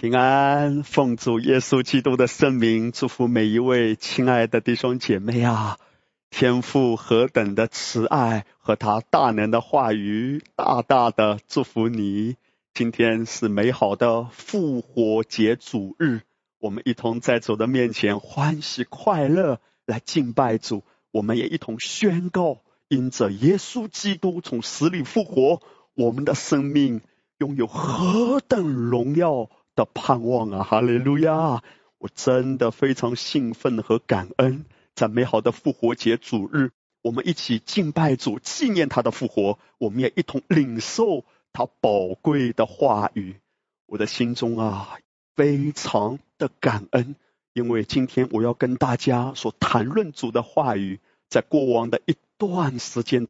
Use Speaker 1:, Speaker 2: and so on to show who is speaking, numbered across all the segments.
Speaker 1: 平安，奉主耶稣基督的圣名，祝福每一位亲爱的弟兄姐妹啊！天父何等的慈爱和他大能的话语，大大的祝福你。今天是美好的复活节主日，我们一同在主的面前欢喜快乐来敬拜主。我们也一同宣告，因着耶稣基督从死里复活，我们的生命拥有何等荣耀！的盼望啊，哈利路亚！我真的非常兴奋和感恩，在美好的复活节主日，我们一起敬拜主，纪念他的复活，我们也一同领受他宝贵的话语。我的心中啊，非常的感恩，因为今天我要跟大家所谈论主的话语，在过往的一段时间，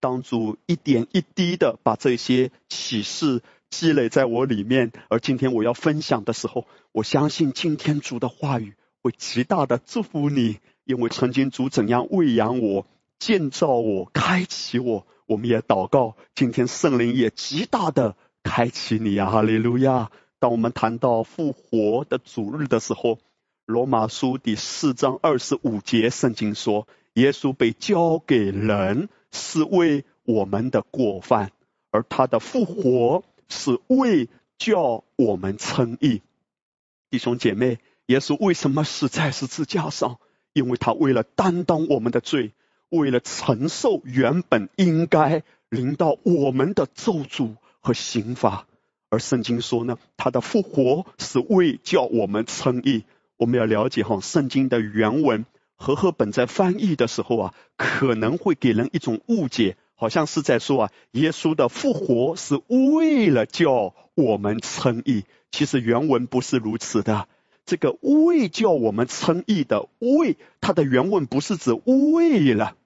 Speaker 1: 当主一点一滴的把这些启示。积累在我里面，而今天我要分享的时候，我相信今天主的话语会极大的祝福你，因为曾经主怎样喂养我、建造我、开启我，我们也祷告，今天圣灵也极大的开启你啊！哈利路亚！当我们谈到复活的主日的时候，罗马书第四章二十五节，圣经说，耶稣被交给人是为我们的过犯，而他的复活。是为叫我们称义，弟兄姐妹，耶稣为什么死在十字架上？因为他为了担当我们的罪，为了承受原本应该临到我们的咒诅和刑罚。而圣经说呢，他的复活是为叫我们称义。我们要了解哈，圣经的原文和合本在翻译的时候啊，可能会给人一种误解。好像是在说啊，耶稣的复活是为了叫我们称义。其实原文不是如此的。这个为叫我们称义的为，它的原文不是指为了。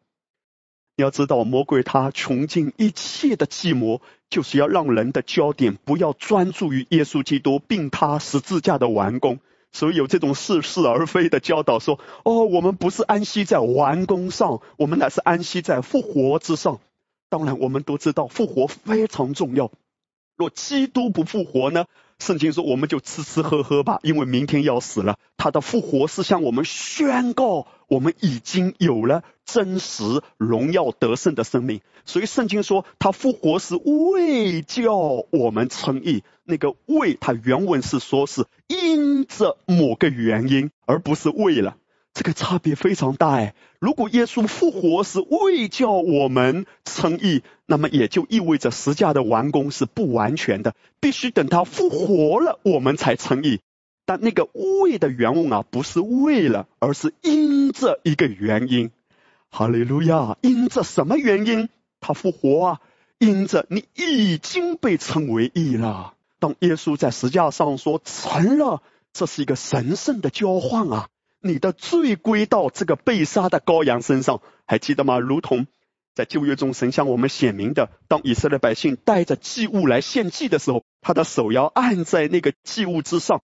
Speaker 1: 你要知道，魔鬼他穷尽一切的计谋，就是要让人的焦点不要专注于耶稣基督，并他十字架的完工。所以有这种似是而非的教导说：哦，我们不是安息在完工上，我们乃是安息在复活之上。当然，我们都知道复活非常重要。若基督不复活呢？圣经说我们就吃吃喝喝吧，因为明天要死了。他的复活是向我们宣告，我们已经有了真实荣耀得胜的生命。所以圣经说他复活是为叫我们称义。那个为，他原文是说是因着某个原因，而不是为了。这个差别非常大哎！如果耶稣复活是为叫我们称义，那么也就意味着十架的完工是不完全的，必须等他复活了，我们才称义。但那个为的原文啊，不是为了，而是因着一个原因。哈利路亚！因着什么原因他复活啊？因着你已经被称为义了。当耶稣在十架上说成了，这是一个神圣的交换啊！你的罪归到这个被杀的羔羊身上，还记得吗？如同在旧约中神向我们显明的，当以色列百姓带着祭物来献祭的时候，他的手要按在那个祭物之上，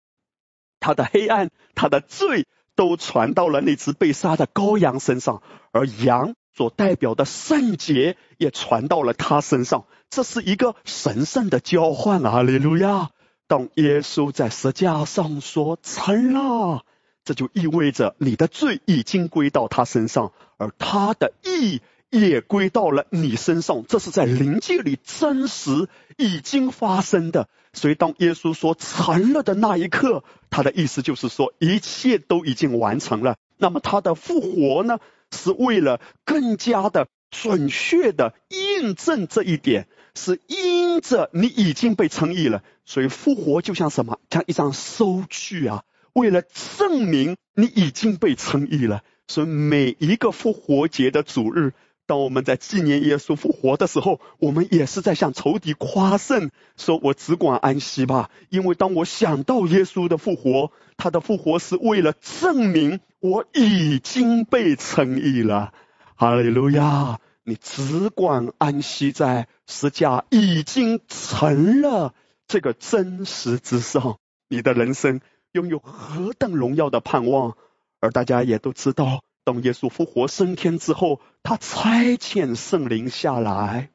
Speaker 1: 他的黑暗、他的罪都传到了那只被杀的羔羊身上，而羊所代表的圣洁也传到了他身上。这是一个神圣的交换啊！利路亚！当耶稣在十架上说成了。这就意味着你的罪已经归到他身上，而他的义也归到了你身上。这是在灵界里真实已经发生的。所以，当耶稣说成了的那一刻，他的意思就是说一切都已经完成了。那么，他的复活呢，是为了更加的准确的印证这一点，是因着你已经被称义了。所以，复活就像什么？像一张收据啊。为了证明你已经被称义了，所以每一个复活节的主日，当我们在纪念耶稣复活的时候，我们也是在向仇敌夸胜，说我只管安息吧。因为当我想到耶稣的复活，他的复活是为了证明我已经被称义了。哈利路亚！你只管安息在十架已经成了这个真实之上，你的人生。拥有何等荣耀的盼望，而大家也都知道，当耶稣复活升天之后，他差遣圣灵下来。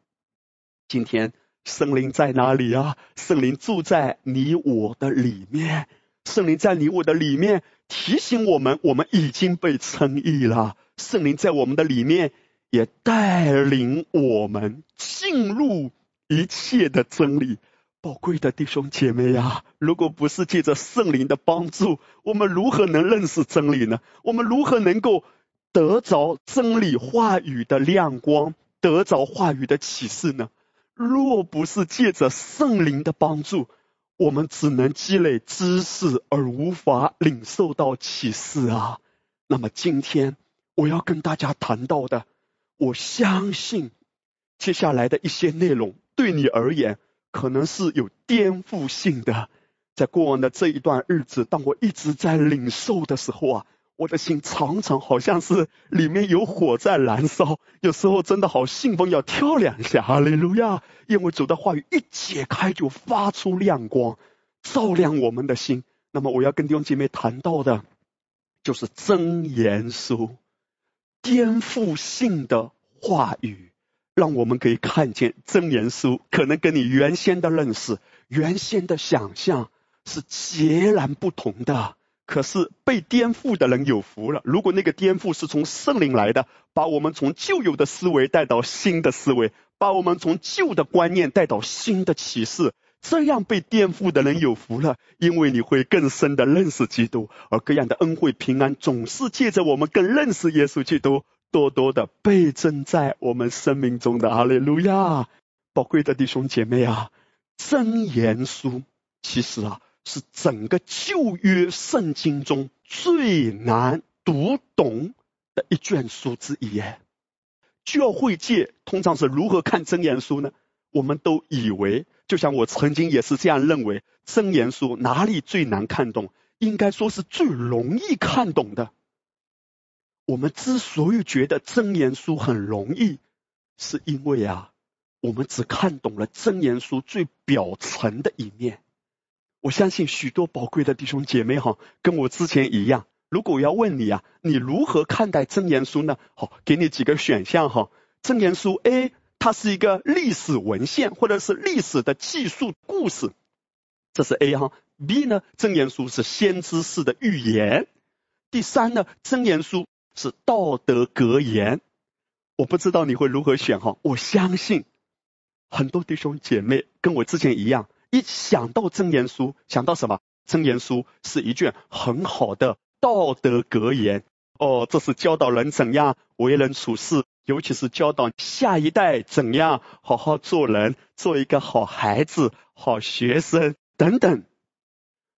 Speaker 1: 今天圣灵在哪里啊？圣灵住在你我的里面，圣灵在你我的里面提醒我们，我们已经被称义了。圣灵在我们的里面也带领我们进入一切的真理。宝贵的弟兄姐妹呀，如果不是借着圣灵的帮助，我们如何能认识真理呢？我们如何能够得着真理话语的亮光，得着话语的启示呢？若不是借着圣灵的帮助，我们只能积累知识而无法领受到启示啊！那么今天我要跟大家谈到的，我相信接下来的一些内容对你而言。可能是有颠覆性的，在过往的这一段日子，当我一直在领受的时候啊，我的心常常好像是里面有火在燃烧，有时候真的好兴奋，要跳两下，哈利路亚！因为主的话语一解开就发出亮光，照亮我们的心。那么我要跟弟兄姐妹谈到的，就是真言书，颠覆性的话语。让我们可以看见真言书，可能跟你原先的认识、原先的想象是截然不同的。可是被颠覆的人有福了。如果那个颠覆是从圣灵来的，把我们从旧有的思维带到新的思维，把我们从旧的观念带到新的启示，这样被颠覆的人有福了，因为你会更深的认识基督，而各样的恩惠平安总是借着我们更认识耶稣基督。多多的倍增在我们生命中的阿利路亚，宝贵的弟兄姐妹啊，真言书其实啊是整个旧约圣经中最难读懂的一卷书之一耶。教会界通常是如何看真言书呢？我们都以为，就像我曾经也是这样认为，真言书哪里最难看懂？应该说是最容易看懂的。我们之所以觉得真言书很容易，是因为啊，我们只看懂了真言书最表层的一面。我相信许多宝贵的弟兄姐妹哈，跟我之前一样。如果我要问你啊，你如何看待真言书呢？好，给你几个选项哈。真言书 A，它是一个历史文献或者是历史的记述故事，这是 A 哈。B 呢，真言书是先知式的预言。第三呢，真言书。是道德格言，我不知道你会如何选哈。我相信很多弟兄姐妹跟我之前一样，一想到真言书，想到什么？真言书是一卷很好的道德格言哦，这是教导人怎样为人处事，尤其是教导下一代怎样好好做人，做一个好孩子、好学生等等。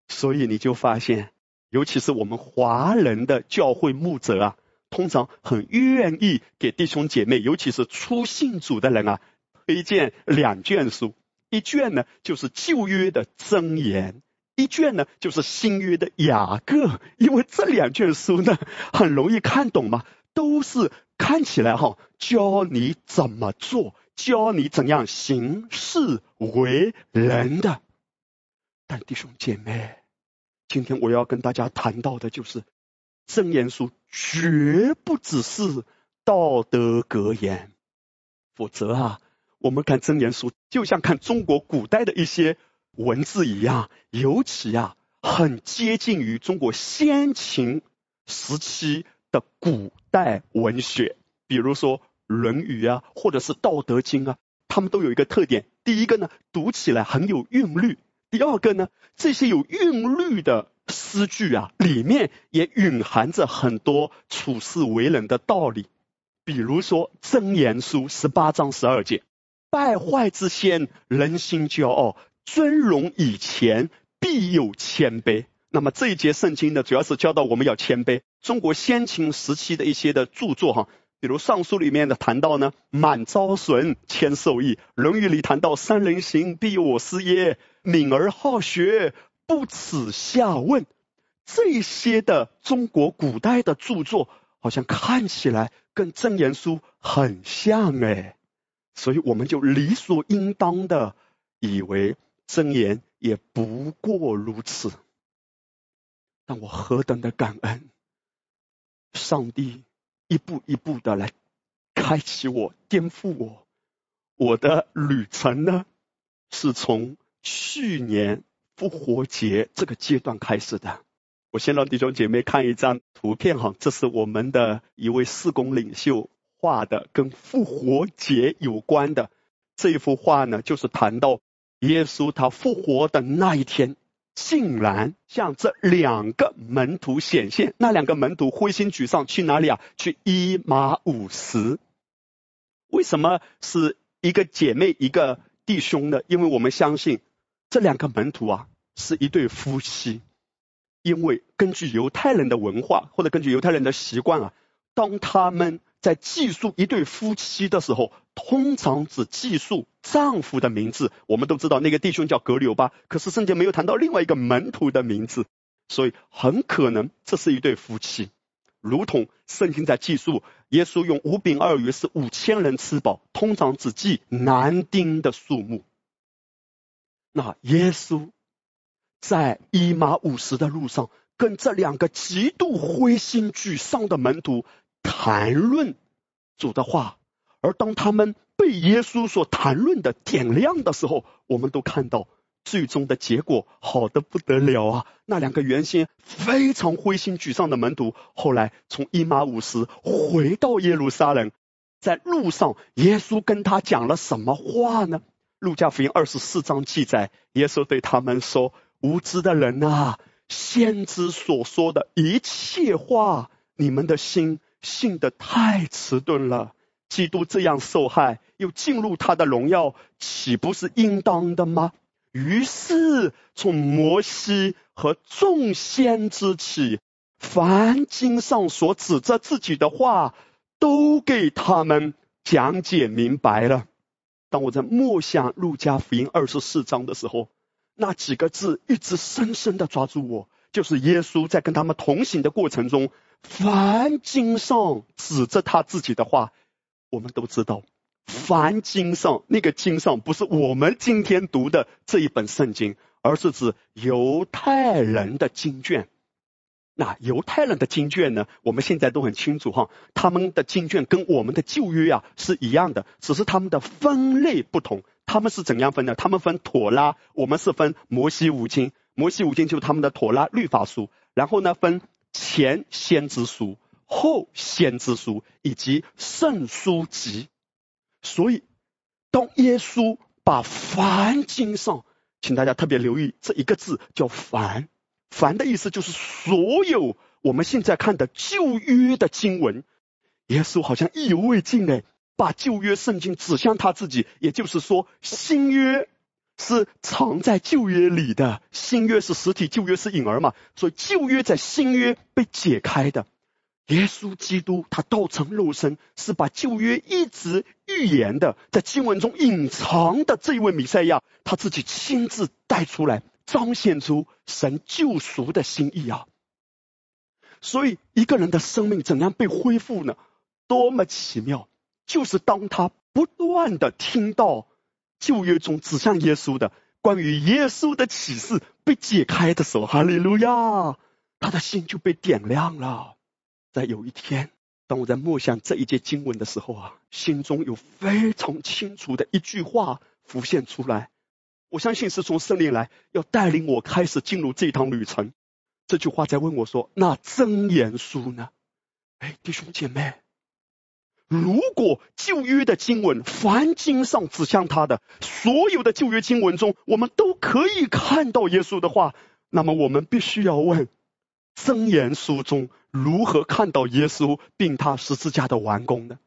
Speaker 1: 所以你就发现，尤其是我们华人的教会牧者啊。通常很愿意给弟兄姐妹，尤其是初信主的人啊，推荐两卷书。一卷呢就是旧约的箴言，一卷呢就是新约的雅各。因为这两卷书呢很容易看懂嘛，都是看起来哈教你怎么做，教你怎样行事为人的。但弟兄姐妹，今天我要跟大家谈到的就是。真言书绝不只是道德格言，否则啊，我们看真言书就像看中国古代的一些文字一样，尤其啊，很接近于中国先秦时期的古代文学，比如说《论语》啊，或者是《道德经》啊，他们都有一个特点：第一个呢，读起来很有韵律；第二个呢，这些有韵律的。诗句啊，里面也蕴含着很多处世为人的道理。比如说《真言书》十八章十二节：“败坏之先，人心骄傲；尊荣以前，必有谦卑。”那么这一节圣经呢，主要是教导我们要谦卑。中国先秦时期的一些的著作哈，比如《尚书》里面的谈到呢，“满招损，谦受益”；《论语》里谈到“三人行，必有我师焉”；“敏而好学。”不耻下问，这些的中国古代的著作，好像看起来跟真言书很像哎，所以我们就理所应当的以为真言也不过如此。但我何等的感恩，上帝一步一步的来开启我、颠覆我，我的旅程呢，是从去年复活节这个阶段开始的。我先让弟兄姐妹看一张图片哈，这是我们的一位四工领袖画的，跟复活节有关的这一幅画呢，就是谈到耶稣他复活的那一天，竟然向这两个门徒显现，那两个门徒灰心沮丧去哪里啊？去伊马五十。为什么是一个姐妹一个弟兄呢？因为我们相信这两个门徒啊是一对夫妻。因为根据犹太人的文化，或者根据犹太人的习惯啊，当他们在记述一对夫妻的时候，通常只记述丈夫的名字。我们都知道那个弟兄叫格留巴，可是圣经没有谈到另外一个门徒的名字，所以很可能这是一对夫妻。如同圣经在记述耶稣用五饼二鱼是五千人吃饱，通常只记男丁的数目。那耶稣。在伊马五十的路上，跟这两个极度灰心沮丧的门徒谈论主的话，而当他们被耶稣所谈论的点亮的时候，我们都看到最终的结果好的不得了啊！那两个原先非常灰心沮丧的门徒，后来从伊马五十回到耶路撒冷，在路上，耶稣跟他讲了什么话呢？路加福音二十四章记载，耶稣对他们说。无知的人呐，先知所说的一切话，你们的心信得太迟钝了。基督这样受害，又进入他的荣耀，岂不是应当的吗？于是从摩西和众先知起，凡经上所指着自己的话，都给他们讲解明白了。当我在默想路加福音二十四章的时候。那几个字一直深深的抓住我，就是耶稣在跟他们同行的过程中，凡经上指着他自己的话，我们都知道，凡经上那个经上不是我们今天读的这一本圣经，而是指犹太人的经卷。那犹太人的经卷呢，我们现在都很清楚哈，他们的经卷跟我们的旧约啊是一样的，只是他们的分类不同。他们是怎样分的？他们分妥拉，我们是分摩西五经。摩西五经就是他们的妥拉律法书。然后呢，分前先知书、后先知书以及圣书集。所以，当耶稣把凡经上，请大家特别留意这一个字叫凡，凡的意思就是所有我们现在看的旧约的经文，耶稣好像意犹未尽哎。把旧约圣经指向他自己，也就是说，新约是藏在旧约里的，新约是实体，旧约是影儿嘛。所以旧约在新约被解开的。耶稣基督他道成肉身，是把旧约一直预言的，在经文中隐藏的这位弥赛亚，他自己亲自带出来，彰显出神救赎的心意啊。所以一个人的生命怎样被恢复呢？多么奇妙！就是当他不断的听到旧约中指向耶稣的关于耶稣的启示被解开的时候，哈利路亚，他的心就被点亮了。在有一天，当我在默想这一节经文的时候啊，心中有非常清楚的一句话浮现出来。我相信是从圣灵来，要带领我开始进入这趟旅程。这句话在问我说：“那真言书呢？”哎，弟兄姐妹。如果旧约的经文，凡经上指向他的所有的旧约经文中，我们都可以看到耶稣的话，那么我们必须要问：真言书中如何看到耶稣并他十字架的完工呢？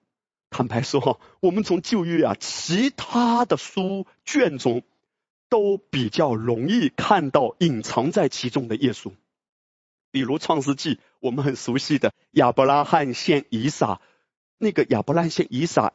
Speaker 1: 坦白说，我们从旧约啊其他的书卷中，都比较容易看到隐藏在其中的耶稣，比如创世纪，我们很熟悉的亚伯拉罕献以撒。那个亚伯拉罕献以撒，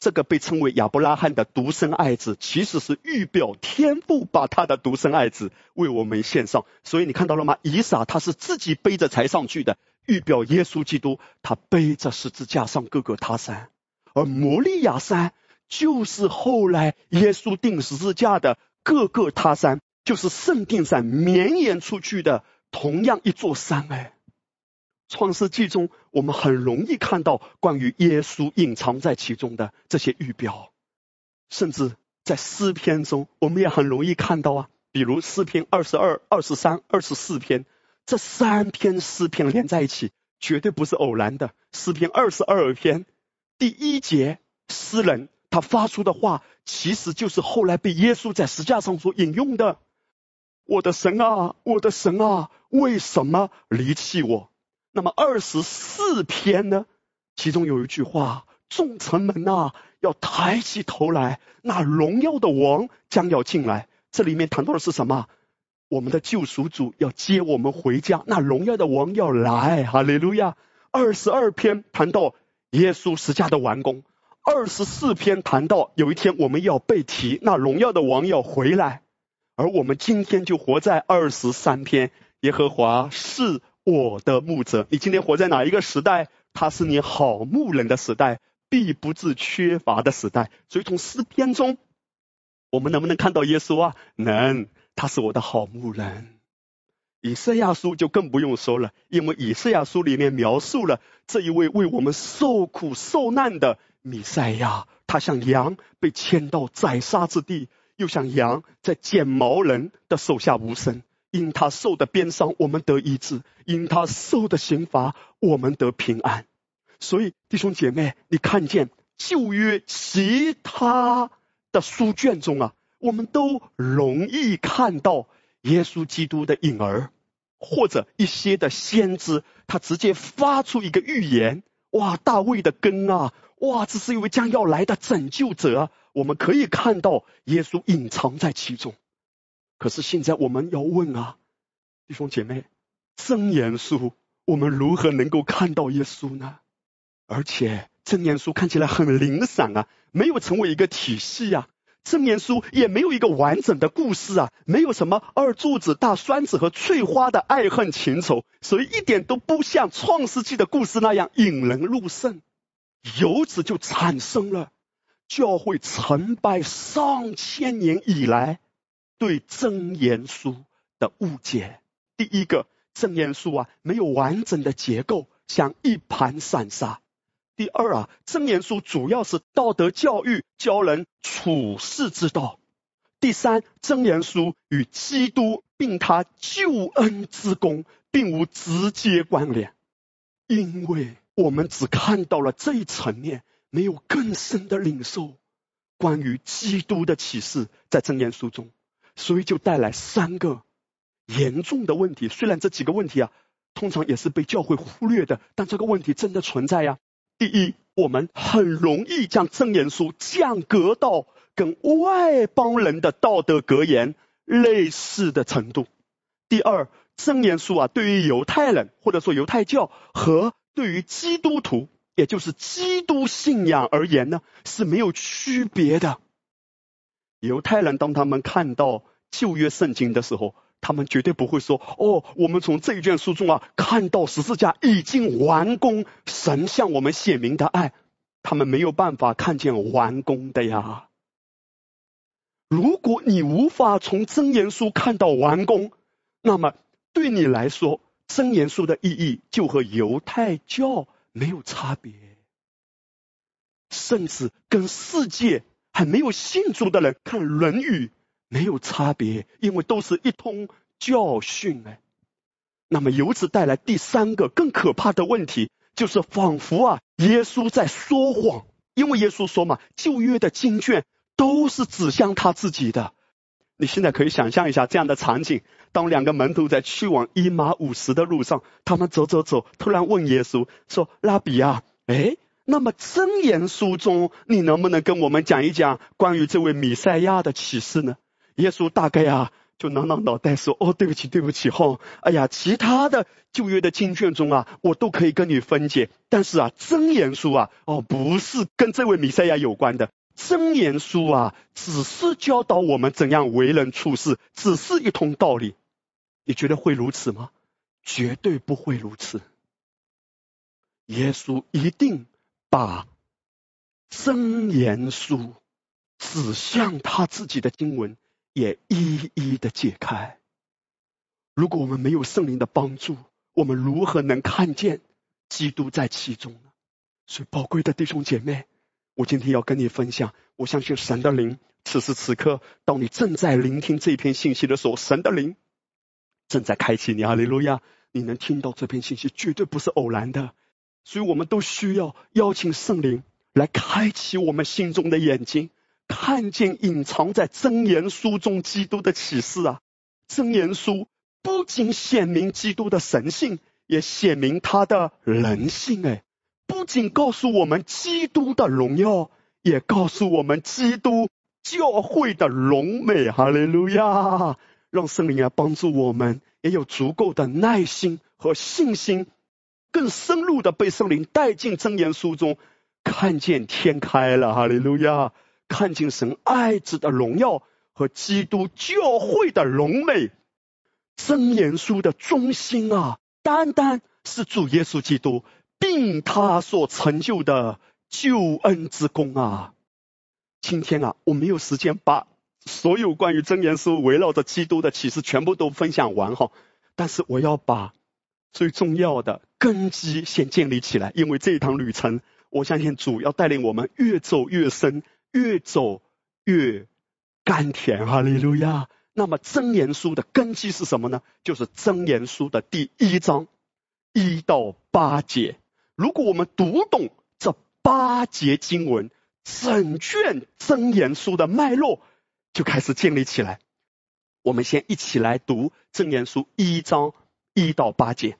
Speaker 1: 这个被称为亚伯拉罕的独生爱子，其实是预表天父把他的独生爱子为我们献上。所以你看到了吗？以撒他是自己背着才上去的，预表耶稣基督他背着十字架上各个他山，而摩利亚山就是后来耶稣钉十字架的各个他山，就是圣殿山绵延出去的同样一座山哎。创世纪中，我们很容易看到关于耶稣隐藏在其中的这些预表，甚至在诗篇中，我们也很容易看到啊，比如诗篇二十二、二十三、二十四篇，这三篇诗篇连在一起，绝对不是偶然的。诗篇二十二篇第一节，诗人他发出的话，其实就是后来被耶稣在石架上所引用的：“我的神啊，我的神啊，为什么离弃我？”那么二十四篇呢？其中有一句话：“众臣们呐，要抬起头来，那荣耀的王将要进来。”这里面谈到的是什么？我们的救赎主要接我们回家，那荣耀的王要来。哈利路亚！二十二篇谈到耶稣十架的完工，二十四篇谈到有一天我们要被提，那荣耀的王要回来。而我们今天就活在二十三篇，耶和华是。我的牧者，你今天活在哪一个时代？他是你好牧人的时代，必不致缺乏的时代。所以从诗篇中，我们能不能看到耶稣啊？能，他是我的好牧人。以赛亚书就更不用说了，因为以赛亚书里面描述了这一位为我们受苦受难的弥赛亚，他像羊被牵到宰杀之地，又像羊在剪毛人的手下无声。因他受的鞭伤，我们得医治；因他受的刑罚，我们得平安。所以，弟兄姐妹，你看见旧约其他的书卷中啊，我们都容易看到耶稣基督的影儿，或者一些的先知，他直接发出一个预言：哇，大卫的根啊，哇，这是一位将要来的拯救者。我们可以看到耶稣隐藏在其中。可是现在我们要问啊，弟兄姐妹，真言书我们如何能够看到耶稣呢？而且真言书看起来很零散啊，没有成为一个体系啊，真言书也没有一个完整的故事啊，没有什么二柱子、大栓子和翠花的爱恨情仇，所以一点都不像创世纪的故事那样引人入胜。由此就产生了教会成败上千年以来。对真言书的误解，第一个真言书啊没有完整的结构，像一盘散沙。第二啊，真言书主要是道德教育，教人处世之道。第三，真言书与基督并他救恩之功并无直接关联，因为我们只看到了这一层面，没有更深的领受关于基督的启示，在正言书中。所以就带来三个严重的问题。虽然这几个问题啊，通常也是被教会忽略的，但这个问题真的存在呀。第一，我们很容易将真言书降格到跟外邦人的道德格言类似的程度。第二，真言书啊，对于犹太人或者说犹太教和对于基督徒，也就是基督信仰而言呢，是没有区别的。犹太人当他们看到旧约圣经的时候，他们绝对不会说：“哦，我们从这一卷书中啊，看到十字架已经完工，神向我们显明的爱。”他们没有办法看见完工的呀。如果你无法从真言书看到完工，那么对你来说，真言书的意义就和犹太教没有差别，甚至跟世界。还没有信主的人看《论语》没有差别，因为都是一通教训哎。那么由此带来第三个更可怕的问题，就是仿佛啊，耶稣在说谎，因为耶稣说嘛，旧约的经卷都是指向他自己的。你现在可以想象一下这样的场景：当两个门徒在去往伊马五十的路上，他们走走走，突然问耶稣说：“拉比啊，哎。”那么真言书中，你能不能跟我们讲一讲关于这位弥赛亚的启示呢？耶稣大概啊就挠挠脑袋说：“哦，对不起，对不起，哈，哎呀，其他的旧约的经卷中啊，我都可以跟你分解，但是啊，真言书啊，哦，不是跟这位弥赛亚有关的，真言书啊，只是教导我们怎样为人处事，只是一通道理。你觉得会如此吗？绝对不会如此。耶稣一定。”把真言书指向他自己的经文也一一的解开。如果我们没有圣灵的帮助，我们如何能看见基督在其中呢？所以，宝贵的弟兄姐妹，我今天要跟你分享，我相信神的灵此时此刻，当你正在聆听这篇信息的时候，神的灵正在开启你，哈利路亚！你能听到这篇信息，绝对不是偶然的。所以我们都需要邀请圣灵来开启我们心中的眼睛，看见隐藏在真言书中基督的启示啊！真言书不仅显明基督的神性，也显明他的人性。哎，不仅告诉我们基督的荣耀，也告诉我们基督教会的荣美。哈利路亚！让圣灵啊帮助我们，也有足够的耐心和信心。更深入的被圣灵带进真言书中，看见天开了，哈利路亚！看见神爱子的荣耀和基督教会的荣美。真言书的中心啊，单单是主耶稣基督，并他所成就的救恩之功啊！今天啊，我没有时间把所有关于真言书围绕着基督的启示全部都分享完哈，但是我要把。最重要的根基先建立起来，因为这一趟旅程，我相信主要带领我们越走越深，越走越甘甜。哈利路亚！那么真言书的根基是什么呢？就是真言书的第一章一到八节。如果我们读懂这八节经文，整卷真言书的脉络就开始建立起来。我们先一起来读真言书一章一到八节。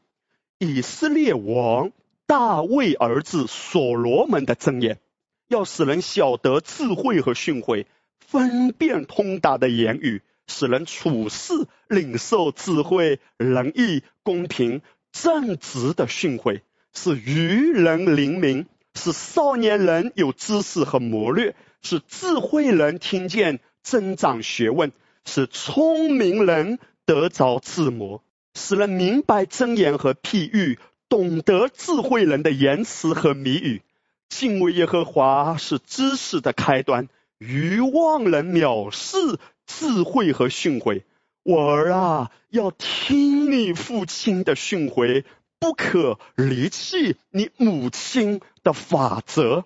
Speaker 1: 以色列王大卫儿子所罗门的箴言，要使人晓得智慧和训诲，分辨通达的言语，使人处事领受智慧、仁义、公平、正直的训诲，是愚人灵明，是少年人有知识和谋略，是智慧人听见增长学问，是聪明人得着智谋。使人明白真言和譬喻，懂得智慧人的言辞和谜语。敬畏耶和华是知识的开端，愚妄人藐视智慧和训诲。我儿啊，要听你父亲的训诲，不可离弃你母亲的法则。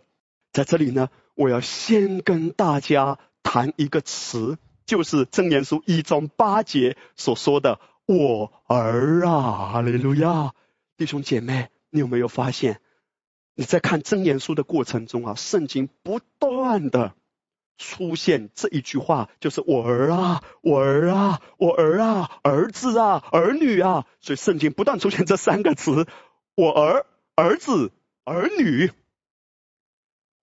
Speaker 1: 在这里呢，我要先跟大家谈一个词，就是真言书一章八节所说的。我儿啊，哈利路亚！弟兄姐妹，你有没有发现，你在看真言书的过程中啊，圣经不断的出现这一句话，就是我儿啊，我儿啊，我儿啊，儿子啊，儿女啊，所以圣经不断出现这三个词：我儿、儿子、儿女。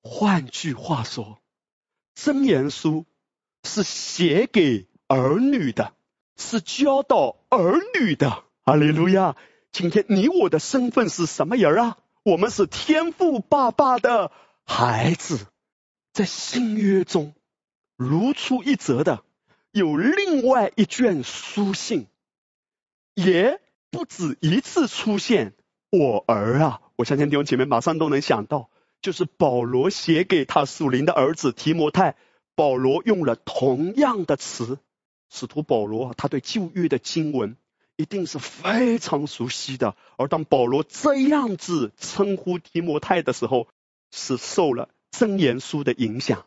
Speaker 1: 换句话说，真言书是写给儿女的。是教导儿女的，哈利路亚！今天你我的身份是什么人啊？我们是天父爸爸的孩子。在新约中，如出一辙的有另外一卷书信，也不止一次出现“我儿啊”。我相信弟兄姐妹马上都能想到，就是保罗写给他属灵的儿子提摩太，保罗用了同样的词。使徒保罗，他对旧约的经文一定是非常熟悉的。而当保罗这样子称呼提摩太的时候，是受了真言书的影响。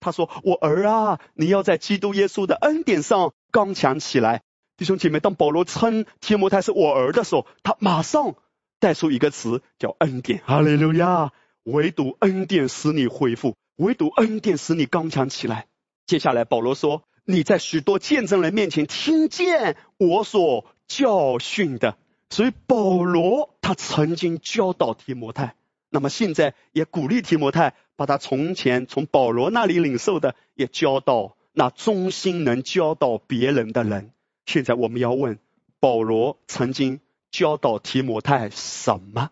Speaker 1: 他说：“我儿啊，你要在基督耶稣的恩典上刚强起来。”弟兄姐妹，当保罗称提摩太是我儿的时候，他马上带出一个词叫恩典。哈利路亚！唯独恩典使你恢复，唯独恩典使你刚强起来。接下来保罗说。你在许多见证人面前听见我所教训的，所以保罗他曾经教导提摩太，那么现在也鼓励提摩太把他从前从保罗那里领受的也教导那忠心能教导别人的人。现在我们要问保罗曾经教导提摩太什么？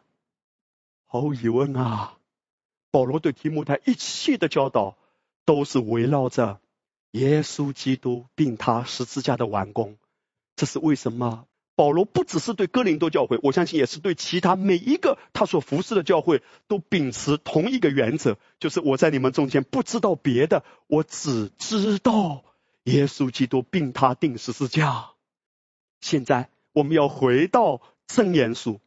Speaker 1: 毫无疑问啊，保罗对提摩太一切的教导都是围绕着。耶稣基督并他十字架的完工，这是为什么？保罗不只是对哥林多教会，我相信也是对其他每一个他所服侍的教会，都秉持同一个原则，就是我在你们中间不知道别的，我只知道耶稣基督并他定十字架。现在我们要回到真言书，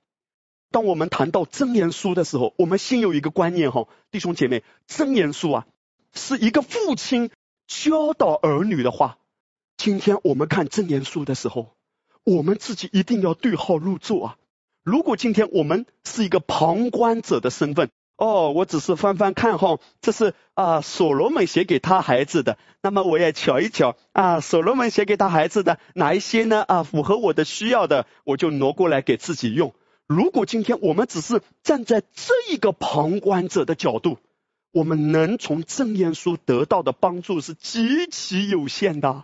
Speaker 1: 当我们谈到真言书的时候，我们先有一个观念哈，弟兄姐妹，真言书啊，是一个父亲。教导儿女的话。今天我们看正言书的时候，我们自己一定要对号入座啊！如果今天我们是一个旁观者的身份，哦，我只是翻翻看哈，这是啊所罗门写给他孩子的，那么我也瞧一瞧啊，所罗门写给他孩子的哪一些呢？啊，符合我的需要的，我就挪过来给自己用。如果今天我们只是站在这一个旁观者的角度，我们能从正言书得到的帮助是极其有限的。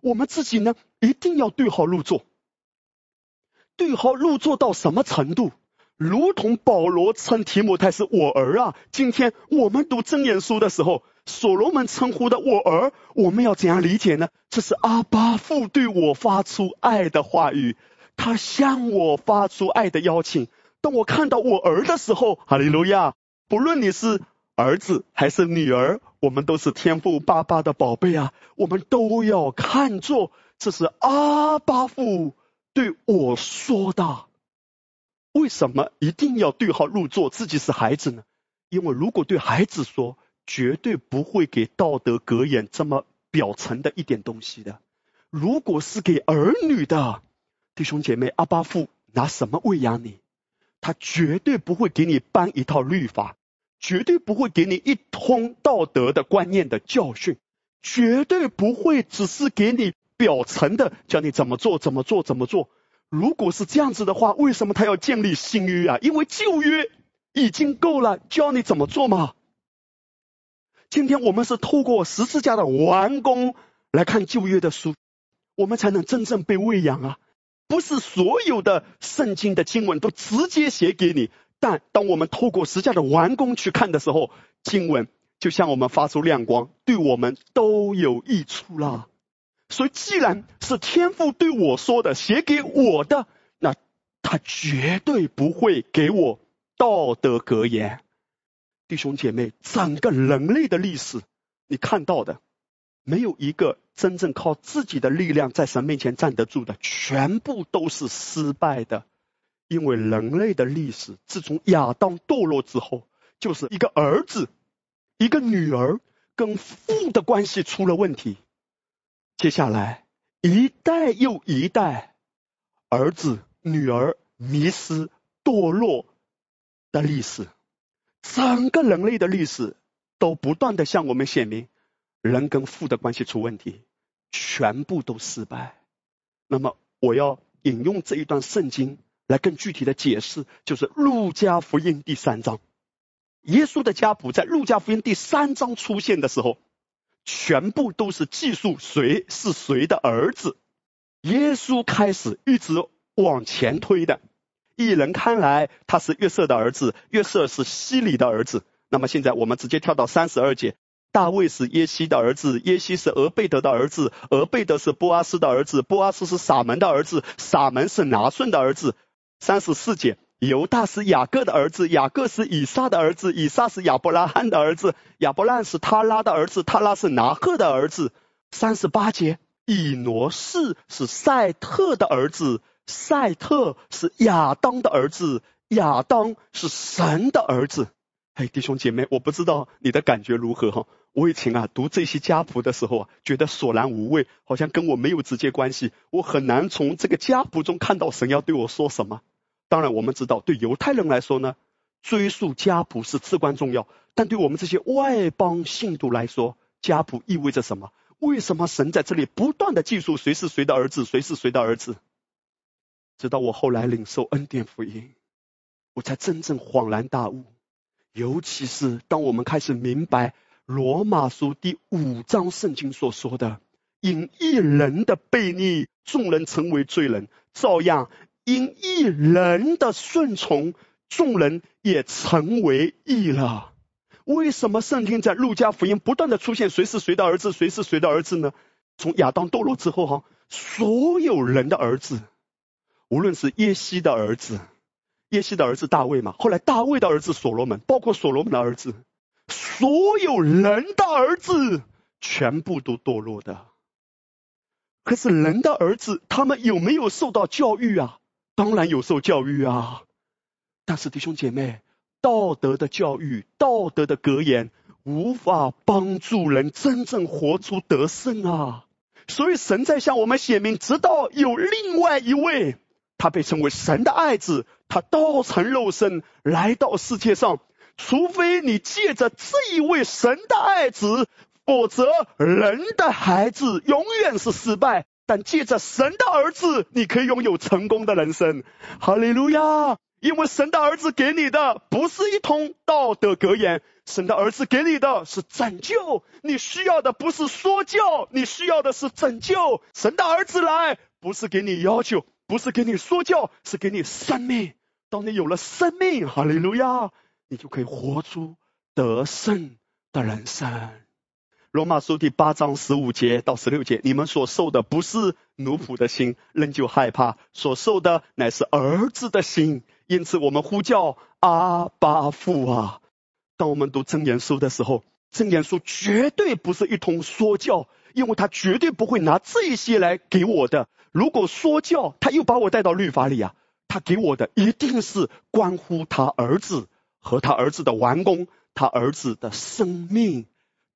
Speaker 1: 我们自己呢，一定要对号入座。对号入座到什么程度？如同保罗称提摩太是我儿啊。今天我们读真言书的时候，所罗门称呼的我儿，我们要怎样理解呢？这是阿巴父对我发出爱的话语，他向我发出爱的邀请。当我看到我儿的时候，哈利路亚！不论你是儿子还是女儿。我们都是天父爸爸的宝贝啊，我们都要看作这是阿巴父对我说的。为什么一定要对号入座？自己是孩子呢？因为如果对孩子说，绝对不会给道德格言这么表层的一点东西的。如果是给儿女的弟兄姐妹，阿巴父拿什么喂养你？他绝对不会给你颁一套律法。绝对不会给你一通道德的观念的教训，绝对不会只是给你表层的教你怎么做怎么做怎么做。如果是这样子的话，为什么他要建立新约啊？因为旧约已经够了，教你怎么做嘛。今天我们是透过十字架的完工来看旧约的书，我们才能真正被喂养啊！不是所有的圣经的经文都直接写给你。但当我们透过十字架的完工去看的时候，经文就向我们发出亮光，对我们都有益处啦。所以，既然是天父对我说的，写给我的，那他绝对不会给我道德格言。弟兄姐妹，整个人类的历史，你看到的，没有一个真正靠自己的力量在神面前站得住的，全部都是失败的。因为人类的历史，自从亚当堕落之后，就是一个儿子、一个女儿跟父的关系出了问题。接下来一代又一代儿子、女儿迷失、堕落的历史，整个人类的历史都不断的向我们显明，人跟父的关系出问题，全部都失败。那么，我要引用这一段圣经。来更具体的解释，就是《路加福音》第三章，耶稣的家谱在《路加福音》第三章出现的时候，全部都是记述谁是谁的儿子。耶稣开始一直往前推的，一人看来他是约瑟的儿子，约瑟是希里的儿子。那么现在我们直接跳到三十二节。大卫是耶西的儿子，耶西是俄贝德的儿子，俄贝德是波阿斯的儿子，波阿斯是撒门的儿子，撒门是拿顺的儿子。三十四节，犹大是雅各的儿子，雅各是以撒的儿子，以撒是亚伯拉罕的儿子，亚伯拉罕是他拉的儿子，他拉是拿赫的儿子。三十八节，以挪士是赛特的儿子，赛特是亚当的儿子，亚当是神的儿子。哎，弟兄姐妹，我不知道你的感觉如何哈。我以前啊读这些家谱的时候啊，觉得索然无味，好像跟我没有直接关系，我很难从这个家谱中看到神要对我说什么。当然，我们知道，对犹太人来说呢，追溯家谱是至关重要。但对我们这些外邦信徒来说，家谱意味着什么？为什么神在这里不断的记述谁是谁的儿子，谁是谁的儿子？直到我后来领受恩典福音，我才真正恍然大悟。尤其是当我们开始明白罗马书第五章圣经所说的：“因一人的悖逆，众人成为罪人；照样。”因一人的顺从，众人也成为义了。为什么圣经在路加福音不断的出现谁是谁的儿子，谁是谁的儿子呢？从亚当堕落之后，哈，所有人的儿子，无论是耶西的儿子，耶西的儿子大卫嘛，后来大卫的儿子所罗门，包括所罗门的儿子，所有人的儿子，全部都堕落的。可是人的儿子，他们有没有受到教育啊？当然有受教育啊，但是弟兄姐妹，道德的教育、道德的格言，无法帮助人真正活出得胜啊！所以神在向我们显明，直到有另外一位，他被称为神的爱子，他道成肉身来到世界上。除非你借着这一位神的爱子，否则人的孩子永远是失败。但借着神的儿子，你可以拥有成功的人生。哈利路亚！因为神的儿子给你的不是一通道德格言，神的儿子给你的是拯救。你需要的不是说教，你需要的是拯救。神的儿子来，不是给你要求，不是给你说教，是给你生命。当你有了生命，哈利路亚，你就可以活出得胜的人生。罗马书第八章十五节到十六节，你们所受的不是奴仆的心，仍旧害怕；所受的乃是儿子的心。因此，我们呼叫阿巴父啊！当我们读真言书的时候，真言书绝对不是一通说教，因为他绝对不会拿这些来给我的。如果说教，他又把我带到律法里啊！他给我的一定是关乎他儿子和他儿子的完工，他儿子的生命。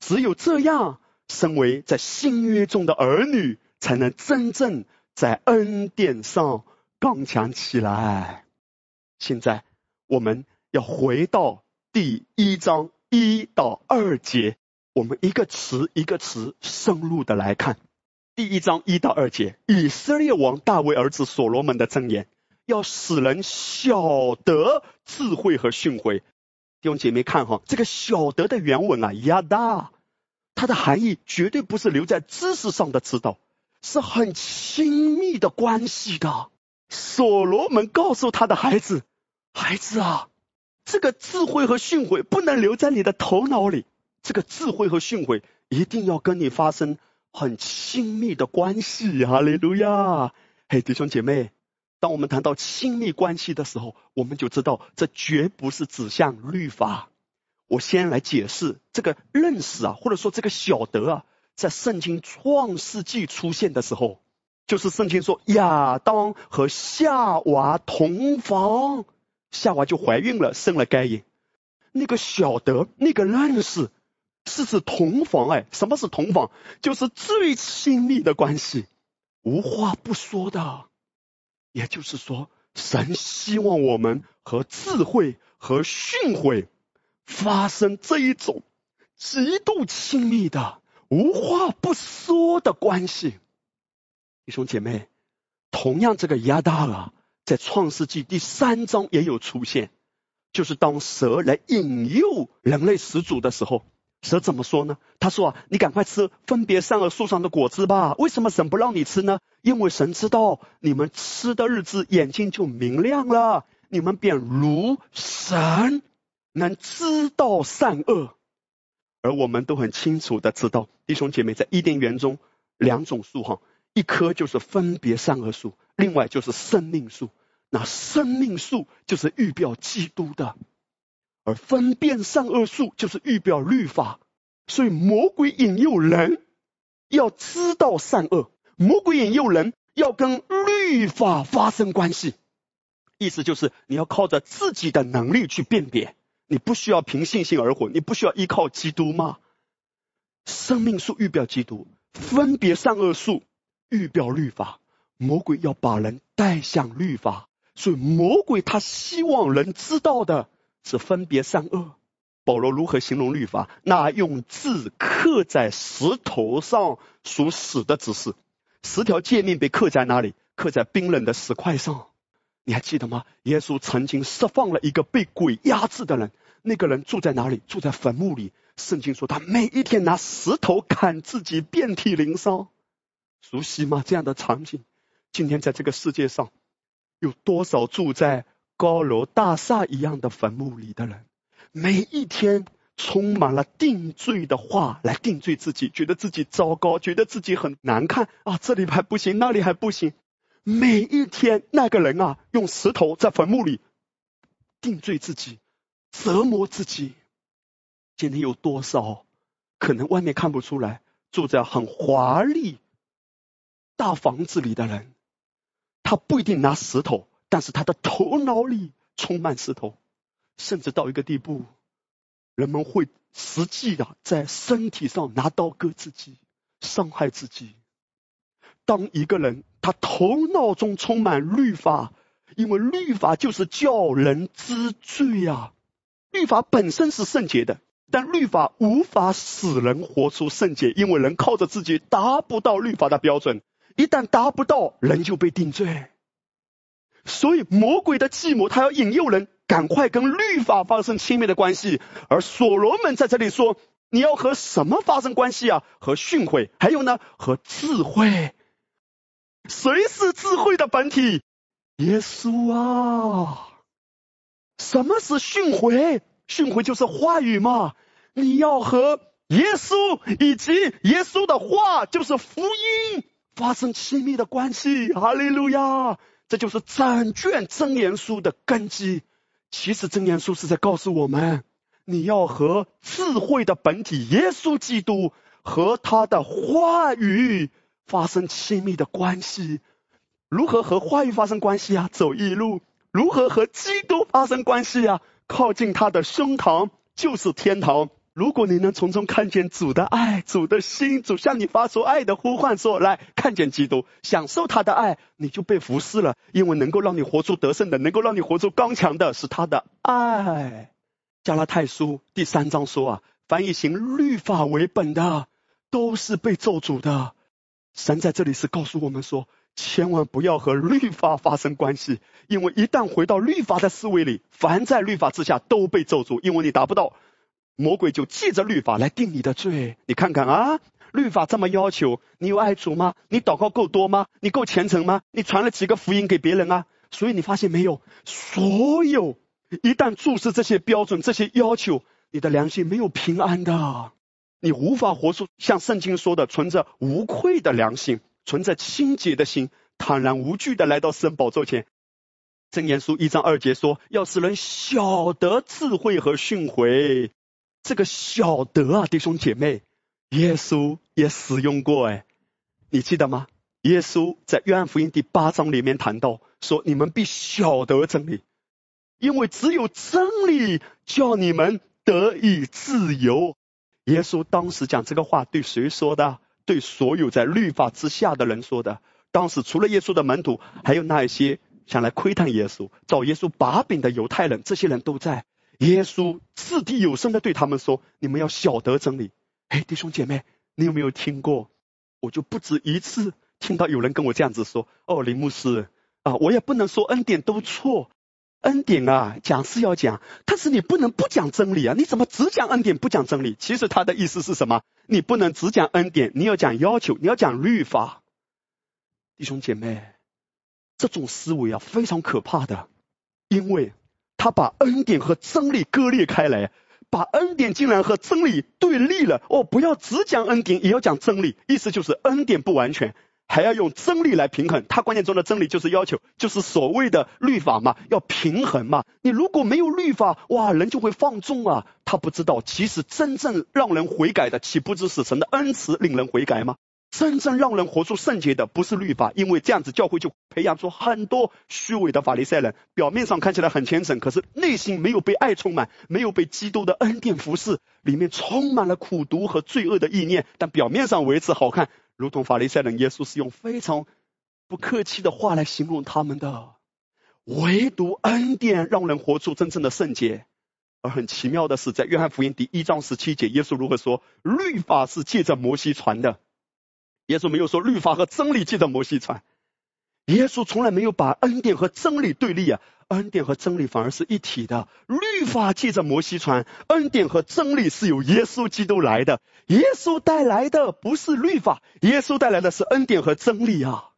Speaker 1: 只有这样，身为在新约中的儿女，才能真正在恩典上刚强起来。现在我们要回到第一章一到二节，我们一个词一个词深入的来看。第一章一到二节，以色列王大卫儿子所罗门的箴言，要使人晓得智慧和训诲。弟兄姐妹看哈，这个晓得的原文啊，亚大，它的含义绝对不是留在知识上的知道，是很亲密的关系的。所罗门告诉他的孩子：“孩子啊，这个智慧和训诲不能留在你的头脑里，这个智慧和训诲一定要跟你发生很亲密的关系。”哈利路亚！嘿，弟兄姐妹。当我们谈到亲密关系的时候，我们就知道这绝不是指向律法。我先来解释这个认识啊，或者说这个晓得啊，在圣经创世纪出现的时候，就是圣经说亚当和夏娃同房，夏娃就怀孕了，生了该隐。那个晓得，那个认识，是指同房。哎，什么是同房？就是最亲密的关系，无话不说的。也就是说，神希望我们和智慧和训诲发生这一种极度亲密的、无话不说的关系。弟兄姐妹，同样这个亚大尔在创世纪第三章也有出现，就是当蛇来引诱人类始祖的时候。蛇怎么说呢？他说：“啊，你赶快吃分别善恶树上的果子吧。为什么神不让你吃呢？因为神知道你们吃的日子，眼睛就明亮了，你们便如神，能知道善恶。而我们都很清楚的知道，弟兄姐妹，在伊甸园中，两种树哈，一棵就是分别善恶树，另外就是生命树。那生命树就是预表基督的。”而分辨善恶术就是预表律法，所以魔鬼引诱人要知道善恶，魔鬼引诱人要跟律法发生关系，意思就是你要靠着自己的能力去辨别，你不需要凭信心而活，你不需要依靠基督吗？生命树预表基督，分别善恶术预表律法，魔鬼要把人带向律法，所以魔鬼他希望人知道的。是分别善恶。保罗如何形容律法？那用字刻在石头上属死的指示。十条诫命被刻在哪里？刻在冰冷的石块上。你还记得吗？耶稣曾经释放了一个被鬼压制的人。那个人住在哪里？住在坟墓里。圣经说他每一天拿石头砍自己，遍体鳞伤。熟悉吗？这样的场景。今天在这个世界上，有多少住在？高楼大厦一样的坟墓里的人，每一天充满了定罪的话来定罪自己，觉得自己糟糕，觉得自己很难看啊，这里还不行，那里还不行。每一天那个人啊，用石头在坟墓里定罪自己，折磨自己。今天有多少可能外面看不出来，住在很华丽大房子里的人，他不一定拿石头。但是他的头脑里充满石头，甚至到一个地步，人们会实际的在身体上拿刀割自己，伤害自己。当一个人他头脑中充满律法，因为律法就是叫人知罪呀。律法本身是圣洁的，但律法无法使人活出圣洁，因为人靠着自己达不到律法的标准。一旦达不到，人就被定罪。所以魔鬼的计谋，他要引诱人赶快跟律法发生亲密的关系。而所罗门在这里说，你要和什么发生关系啊？和训诲，还有呢，和智慧。谁是智慧的本体？耶稣啊！什么是训诲？训诲就是话语嘛。你要和耶稣以及耶稣的话，就是福音，发生亲密的关系。哈利路亚！这就是整卷真言书的根基。其实真言书是在告诉我们，你要和智慧的本体耶稣基督和他的话语发生亲密的关系。如何和话语发生关系啊？走一路。如何和基督发生关系啊？靠近他的胸膛就是天堂。如果你能从中看见主的爱、主的心、主向你发出爱的呼唤，说来看见基督，享受他的爱，你就被服侍了。因为能够让你活出得胜的，能够让你活出刚强的，是他的爱。加拉太书第三章说啊，凡以行律法为本的，都是被咒诅的。神在这里是告诉我们说。千万不要和律法发生关系，因为一旦回到律法的思维里，凡在律法之下都被咒诅，因为你达不到，魔鬼就借着律法来定你的罪。你看看啊，律法这么要求，你有爱主吗？你祷告够多吗？你够虔诚吗？你传了几个福音给别人啊？所以你发现没有，所有一旦注视这些标准、这些要求，你的良心没有平安的，你无法活出像圣经说的存着无愧的良心。存着清洁的心，坦然无惧的来到圣宝座前。真言书一章二节说：“要使人晓得智慧和训诲。”这个晓得啊，弟兄姐妹，耶稣也使用过哎，你记得吗？耶稣在约翰福音第八章里面谈到说：“你们必晓得真理，因为只有真理叫你们得以自由。”耶稣当时讲这个话对谁说的？对所有在律法之下的人说的，当时除了耶稣的门徒，还有那一些想来窥探耶稣、找耶稣把柄的犹太人，这些人都在。耶稣掷地有声的对他们说：“你们要晓得真理。”哎，弟兄姐妹，你有没有听过？我就不止一次听到有人跟我这样子说：“哦，林牧师啊，我也不能说恩典都错。”恩典啊，讲是要讲，但是你不能不讲真理啊！你怎么只讲恩典不讲真理？其实他的意思是什么？你不能只讲恩典，你要讲要求，你要讲律法。弟兄姐妹，这种思维啊非常可怕的，因为他把恩典和真理割裂开来，把恩典竟然和真理对立了。哦，不要只讲恩典，也要讲真理，意思就是恩典不完全。还要用真理来平衡，他观念中的真理就是要求，就是所谓的律法嘛，要平衡嘛。你如果没有律法，哇，人就会放纵啊。他不知道，其实真正让人悔改的，岂不知是神的恩慈令人悔改吗？真正让人活出圣洁的，不是律法，因为这样子教会就培养出很多虚伪的法利赛人，表面上看起来很虔诚，可是内心没有被爱充满，没有被基督的恩典服侍，里面充满了苦毒和罪恶的意念，但表面上维持好看。如同法利赛人，耶稣是用非常不客气的话来形容他们的，唯独恩典让人活出真正的圣洁。而很奇妙的是，在约翰福音第一章十七节，耶稣如何说？律法是借着摩西传的，耶稣没有说律法和真理记着摩西传。耶稣从来没有把恩典和真理对立啊。恩典和真理反而是一体的，律法记着摩西传，恩典和真理是由耶稣基督来的。耶稣带来的不是律法，耶稣带来的是恩典和真理啊。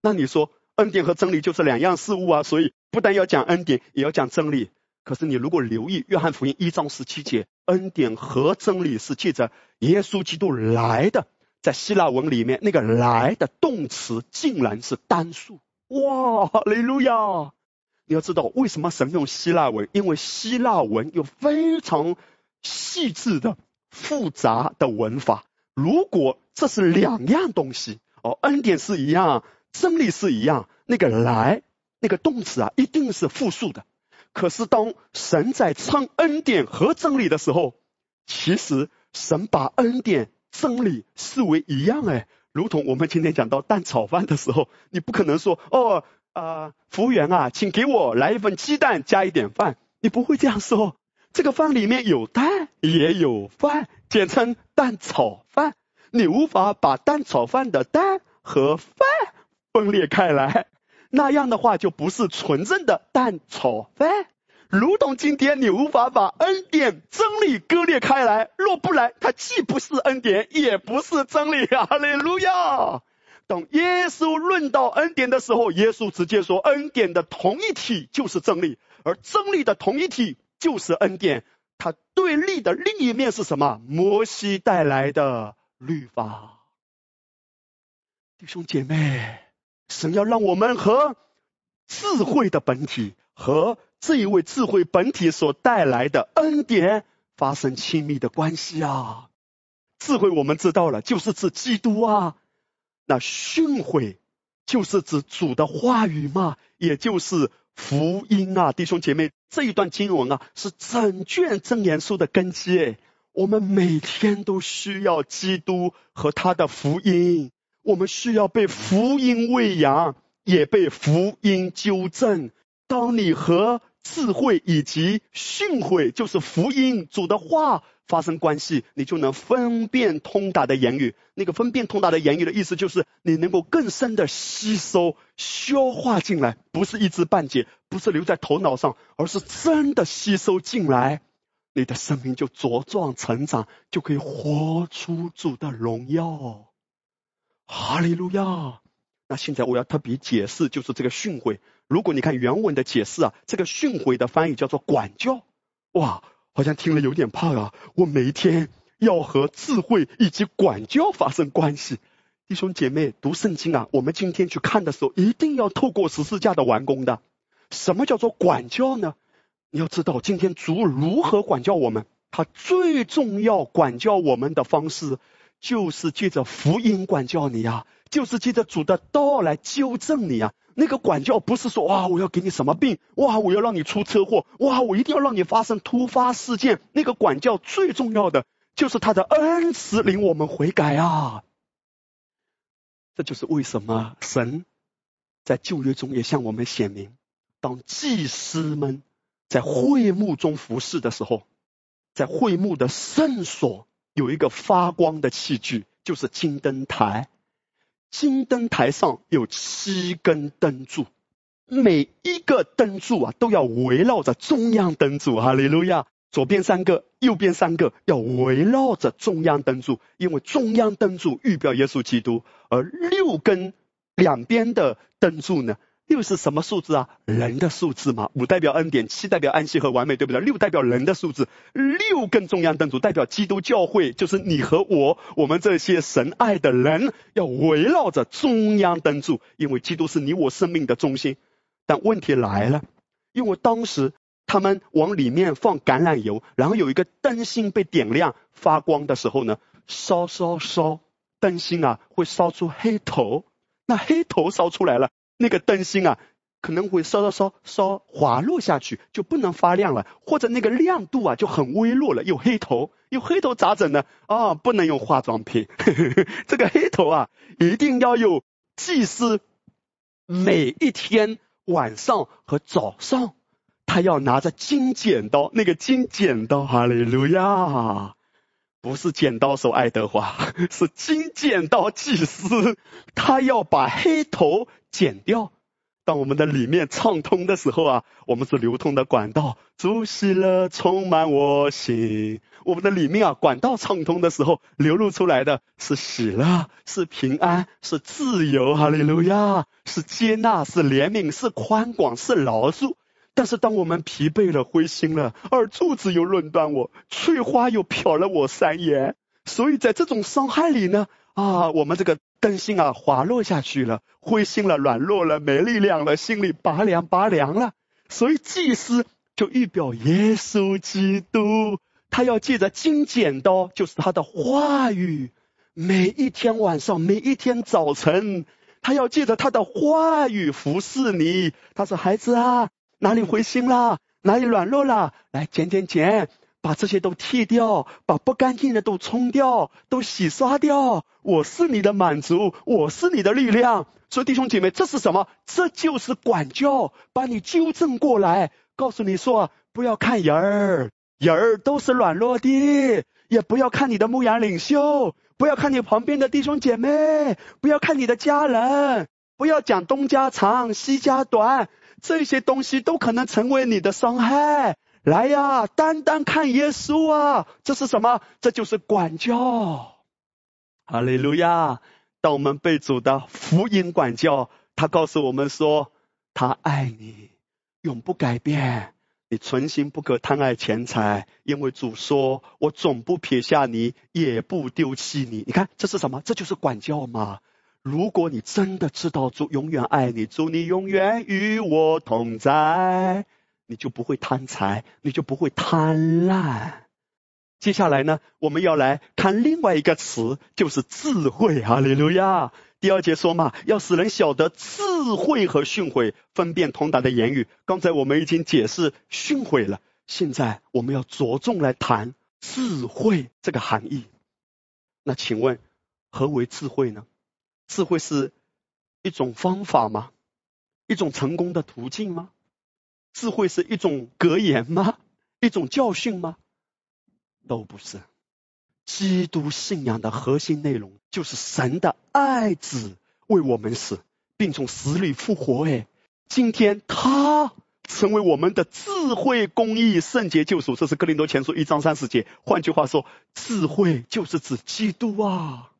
Speaker 1: 那你说恩典和真理就是两样事物啊？所以不但要讲恩典，也要讲真理。可是你如果留意约翰福音一章十七节，恩典和真理是借着耶稣基督来的，在希腊文里面那个来的动词竟然是单数。哇，雷路亚！你要知道为什么神用希腊文？因为希腊文有非常细致的、复杂的文法。如果这是两样东西，哦，恩典是一样，真理是一样，那个来那个动词啊，一定是复数的。可是当神在称恩典和真理的时候，其实神把恩典、生理视为一样哎，如同我们今天讲到蛋炒饭的时候，你不可能说哦啊，服务员啊，请给我来一份鸡蛋加一点饭，你不会这样说。这个饭里面有蛋也有饭，简称蛋炒饭。你无法把蛋炒饭的蛋和饭分裂开来，那样的话就不是纯正的蛋炒饭。如同今天你无法把恩典真理割裂开来，若不然，它既不是恩典，也不是真理。哈利路亚！当耶稣论到恩典的时候，耶稣直接说，恩典的同一体就是真理，而真理的同一体就是恩典。它对立的另一面是什么？摩西带来的律法。弟兄姐妹，神要让我们和智慧的本体和这一位智慧本体所带来的恩典发生亲密的关系啊！智慧我们知道了，就是指基督啊。那训诲就是指主的话语嘛，也就是福音啊！弟兄姐妹，这一段经文啊，是整卷真言书的根基。我们每天都需要基督和他的福音，我们需要被福音喂养，也被福音纠正。当你和智慧以及训诲，就是福音主的话发生关系，你就能分辨通达的言语。那个分辨通达的言语的意思，就是你能够更深的吸收、消化进来，不是一知半解，不是留在头脑上，而是真的吸收进来，你的生命就茁壮成长，就可以活出主的荣耀。哈利路亚！那现在我要特别解释，就是这个训诲。如果你看原文的解释啊，这个训诲的翻译叫做管教，哇，好像听了有点怕啊。我每一天要和智慧以及管教发生关系。弟兄姐妹，读圣经啊，我们今天去看的时候，一定要透过十字架的完工的。什么叫做管教呢？你要知道，今天主如何管教我们，他最重要管教我们的方式，就是借着福音管教你呀，就是借着主的道来纠正你呀。那个管教不是说哇，我要给你什么病，哇，我要让你出车祸，哇，我一定要让你发生突发事件。那个管教最重要的就是他的恩慈，领我们悔改啊。这就是为什么神在旧约中也向我们显明，当祭司们在会幕中服侍的时候，在会幕的圣所有一个发光的器具，就是金灯台。金灯台上有七根灯柱，每一个灯柱啊都要围绕着中央灯柱。哈利路亚！左边三个，右边三个，要围绕着中央灯柱，因为中央灯柱预表耶稣基督，而六根两边的灯柱呢？六是什么数字啊？人的数字嘛。五代表恩典，七代表安息和完美，对不对？六代表人的数字，六根中央灯柱代表基督教会，就是你和我，我们这些神爱的人，要围绕着中央灯柱，因为基督是你我生命的中心。但问题来了，因为当时他们往里面放橄榄油，然后有一个灯芯被点亮发光的时候呢，烧烧烧，灯芯啊会烧出黑头，那黑头烧出来了。那个灯芯啊，可能会稍稍稍稍滑落下去，就不能发亮了，或者那个亮度啊就很微弱了，有黑头，有黑头咋整呢？啊，不能用化妆品，这个黑头啊，一定要有祭司每一天晚上和早上，他要拿着金剪刀，那个金剪刀，哈利路亚。不是剪刀手爱德华，是金剪刀祭司，他要把黑头剪掉。当我们的里面畅通的时候啊，我们是流通的管道，主喜乐充满我心。我们的里面啊，管道畅通的时候，流露出来的是喜乐，是平安，是自由。哈利路亚，是接纳，是怜悯，是宽广，是饶恕。但是当我们疲惫了、灰心了，而柱子又论断我，翠花又瞟了我三眼，所以在这种伤害里呢，啊，我们这个灯芯啊滑落下去了，灰心了、软弱了、没力量了，心里拔凉拔凉了。所以祭司就预表耶稣基督，他要借着金剪刀，就是他的话语，每一天晚上、每一天早晨，他要借着他的话语服侍你。他说：“孩子啊。”哪里灰心了？哪里软弱了？来剪剪剪，把这些都剃掉，把不干净的都冲掉，都洗刷掉。我是你的满足，我是你的力量。所以弟兄姐妹，这是什么？这就是管教，把你纠正过来，告诉你说，不要看人儿，人儿都是软弱的，也不要看你的牧羊领袖，不要看你旁边的弟兄姐妹，不要看你的家人，不要讲东家长西家短，这些东西都可能成为你的伤害。来呀，单单看耶稣啊，这是什么？这就是管教。哈利路亚。当我们被主的福音管教，他告诉我们说，他爱你，永不改变。你存心不可贪爱钱财，因为主说，我总不撇下你，也不丢弃你。你看，这是什么？这就是管教嘛。如果你真的知道主永远爱你，主你永远与我同在，你就不会贪财，你就不会贪婪。接下来呢，我们要来看另外一个词，就是智慧。哈利路亚！第二节说嘛，要使人晓得智慧和训诲，分辨同党的言语。刚才我们已经解释训诲了，现在我们要着重来谈智慧这个含义。那请问，何为智慧呢？智慧是一种方法吗？一种成功的途径吗？智慧是一种格言吗？一种教训吗？都不是，基督信仰的核心内容就是神的爱子为我们死，并从死里复活。哎，今天他成为我们的智慧、公义、圣洁、救赎。这是哥林多前书一章三十节。换句话说，智慧就是指基督啊。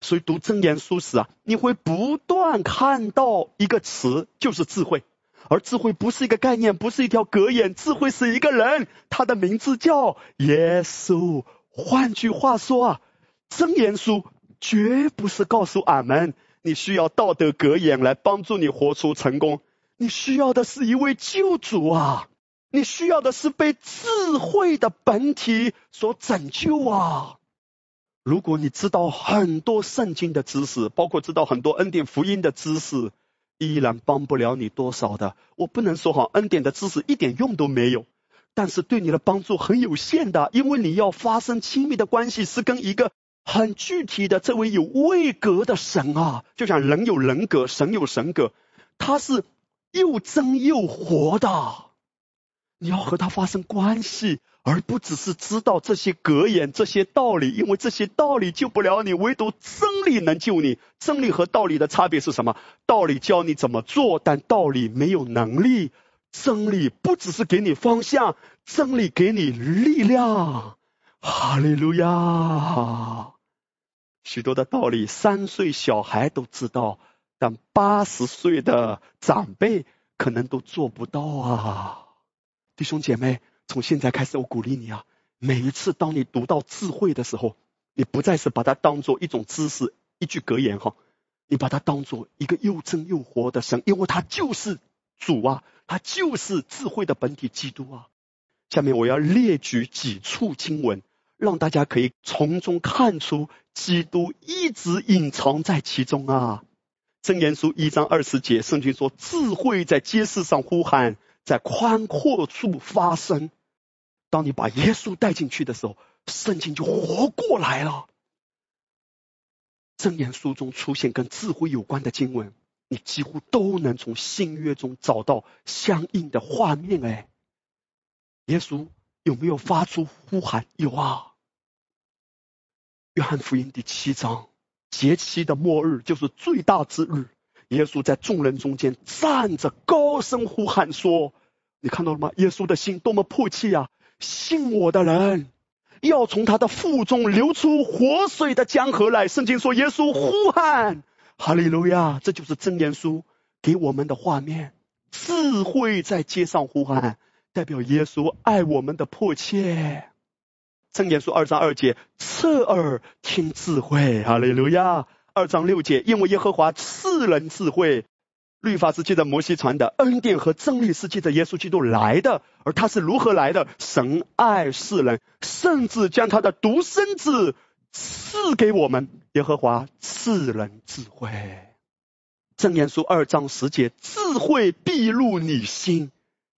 Speaker 1: 所以读真言书时啊，你会不断看到一个词，就是智慧。而智慧不是一个概念，不是一条格言，智慧是一个人，他的名字叫耶稣。换句话说啊，真言书绝不是告诉俺们你需要道德格言来帮助你活出成功，你需要的是一位救主啊，你需要的是被智慧的本体所拯救啊。如果你知道很多圣经的知识，包括知道很多恩典福音的知识。依然帮不了你多少的，我不能说哈，恩典的知识一点用都没有，但是对你的帮助很有限的，因为你要发生亲密的关系是跟一个很具体的这位有位格的神啊，就像人有人格，神有神格，他是又真又活的，你要和他发生关系。而不只是知道这些格言、这些道理，因为这些道理救不了你，唯独真理能救你。真理和道理的差别是什么？道理教你怎么做，但道理没有能力。真理不只是给你方向，真理给你力量。哈利路亚！许多的道理，三岁小孩都知道，但八十岁的长辈可能都做不到啊！弟兄姐妹。从现在开始，我鼓励你啊！每一次当你读到智慧的时候，你不再是把它当做一种知识、一句格言哈，你把它当做一个又真又活的神，因为他就是主啊，他就是智慧的本体基督啊。下面我要列举几处经文，让大家可以从中看出基督一直隐藏在其中啊。箴言书一章二十节，圣经说：“智慧在街市上呼喊，在宽阔处发声。”当你把耶稣带进去的时候，圣经就活过来了。箴言书中出现跟智慧有关的经文，你几乎都能从新约中找到相应的画面。哎，耶稣有没有发出呼喊？有啊。约翰福音第七章，节期的末日就是最大之日，耶稣在众人中间站着，高声呼喊说：“你看到了吗？耶稣的心多么迫切呀！”信我的人，要从他的腹中流出活水的江河来。圣经说，耶稣呼喊，哈利路亚！这就是真言书给我们的画面。智慧在街上呼喊，代表耶稣爱我们的迫切。真言书二章二节，侧耳听智慧，哈利路亚。二章六节，因为耶和华赐人智慧。律法是借着摩西传的，恩典和真理是借着耶稣基督来的。而他是如何来的？神爱世人，甚至将他的独生子赐给我们。耶和华赐人智慧。正言书二章十节，智慧必入你心。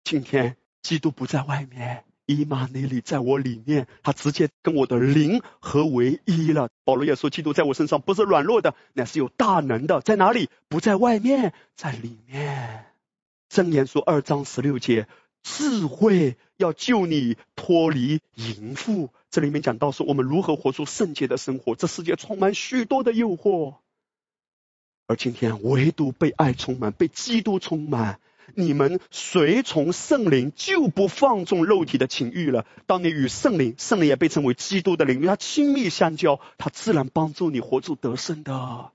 Speaker 1: 今天基督不在外面，伊玛内利在我里面，他直接跟我的灵合为一了。保罗也说，基督在我身上不是软弱的，乃是有大能的。在哪里？不在外面，在里面。箴言说二章十六节，智慧要救你脱离淫妇。这里面讲到说，我们如何活出圣洁的生活。这世界充满许多的诱惑，而今天唯独被爱充满，被基督充满。你们随从圣灵，就不放纵肉体的情欲了。当你与圣灵，圣灵也被称为基督的灵，与他亲密相交，他自然帮助你活出得胜的。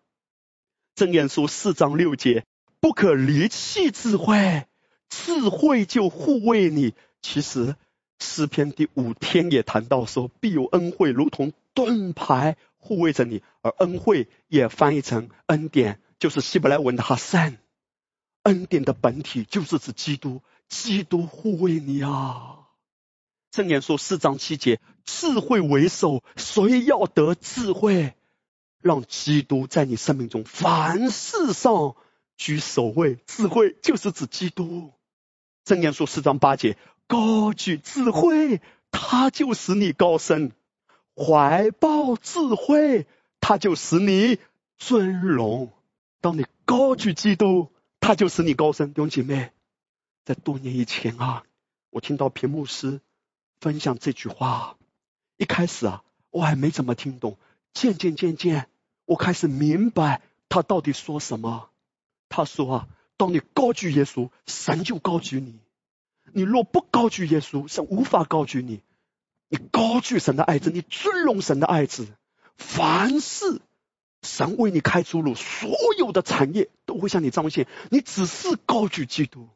Speaker 1: 正言书四章六节，不可离弃智慧，智慧就护卫你。其实诗篇第五天也谈到说，必有恩惠如同盾牌护卫着你，而恩惠也翻译成恩典，就是希伯来文的哈善。恩典的本体就是指基督，基督护卫你啊！圣言说四章七节，智慧为首，谁要得智慧？让基督在你生命中凡事上居首位。智慧就是指基督。圣言说四章八节，高举智慧，他就使你高升；怀抱智慧，他就使你尊荣。当你高举基督。他就使你高升，弟兄姐妹，在多年以前啊，我听到屏幕师分享这句话，一开始啊，我还没怎么听懂，渐渐渐渐，我开始明白他到底说什么。他说啊，当你高举耶稣，神就高举你；你若不高举耶稣，神无法高举你。你高举神的爱子，你尊荣神的爱子，凡事。神为你开出路，所有的产业都会向你彰显。你只是高举基督，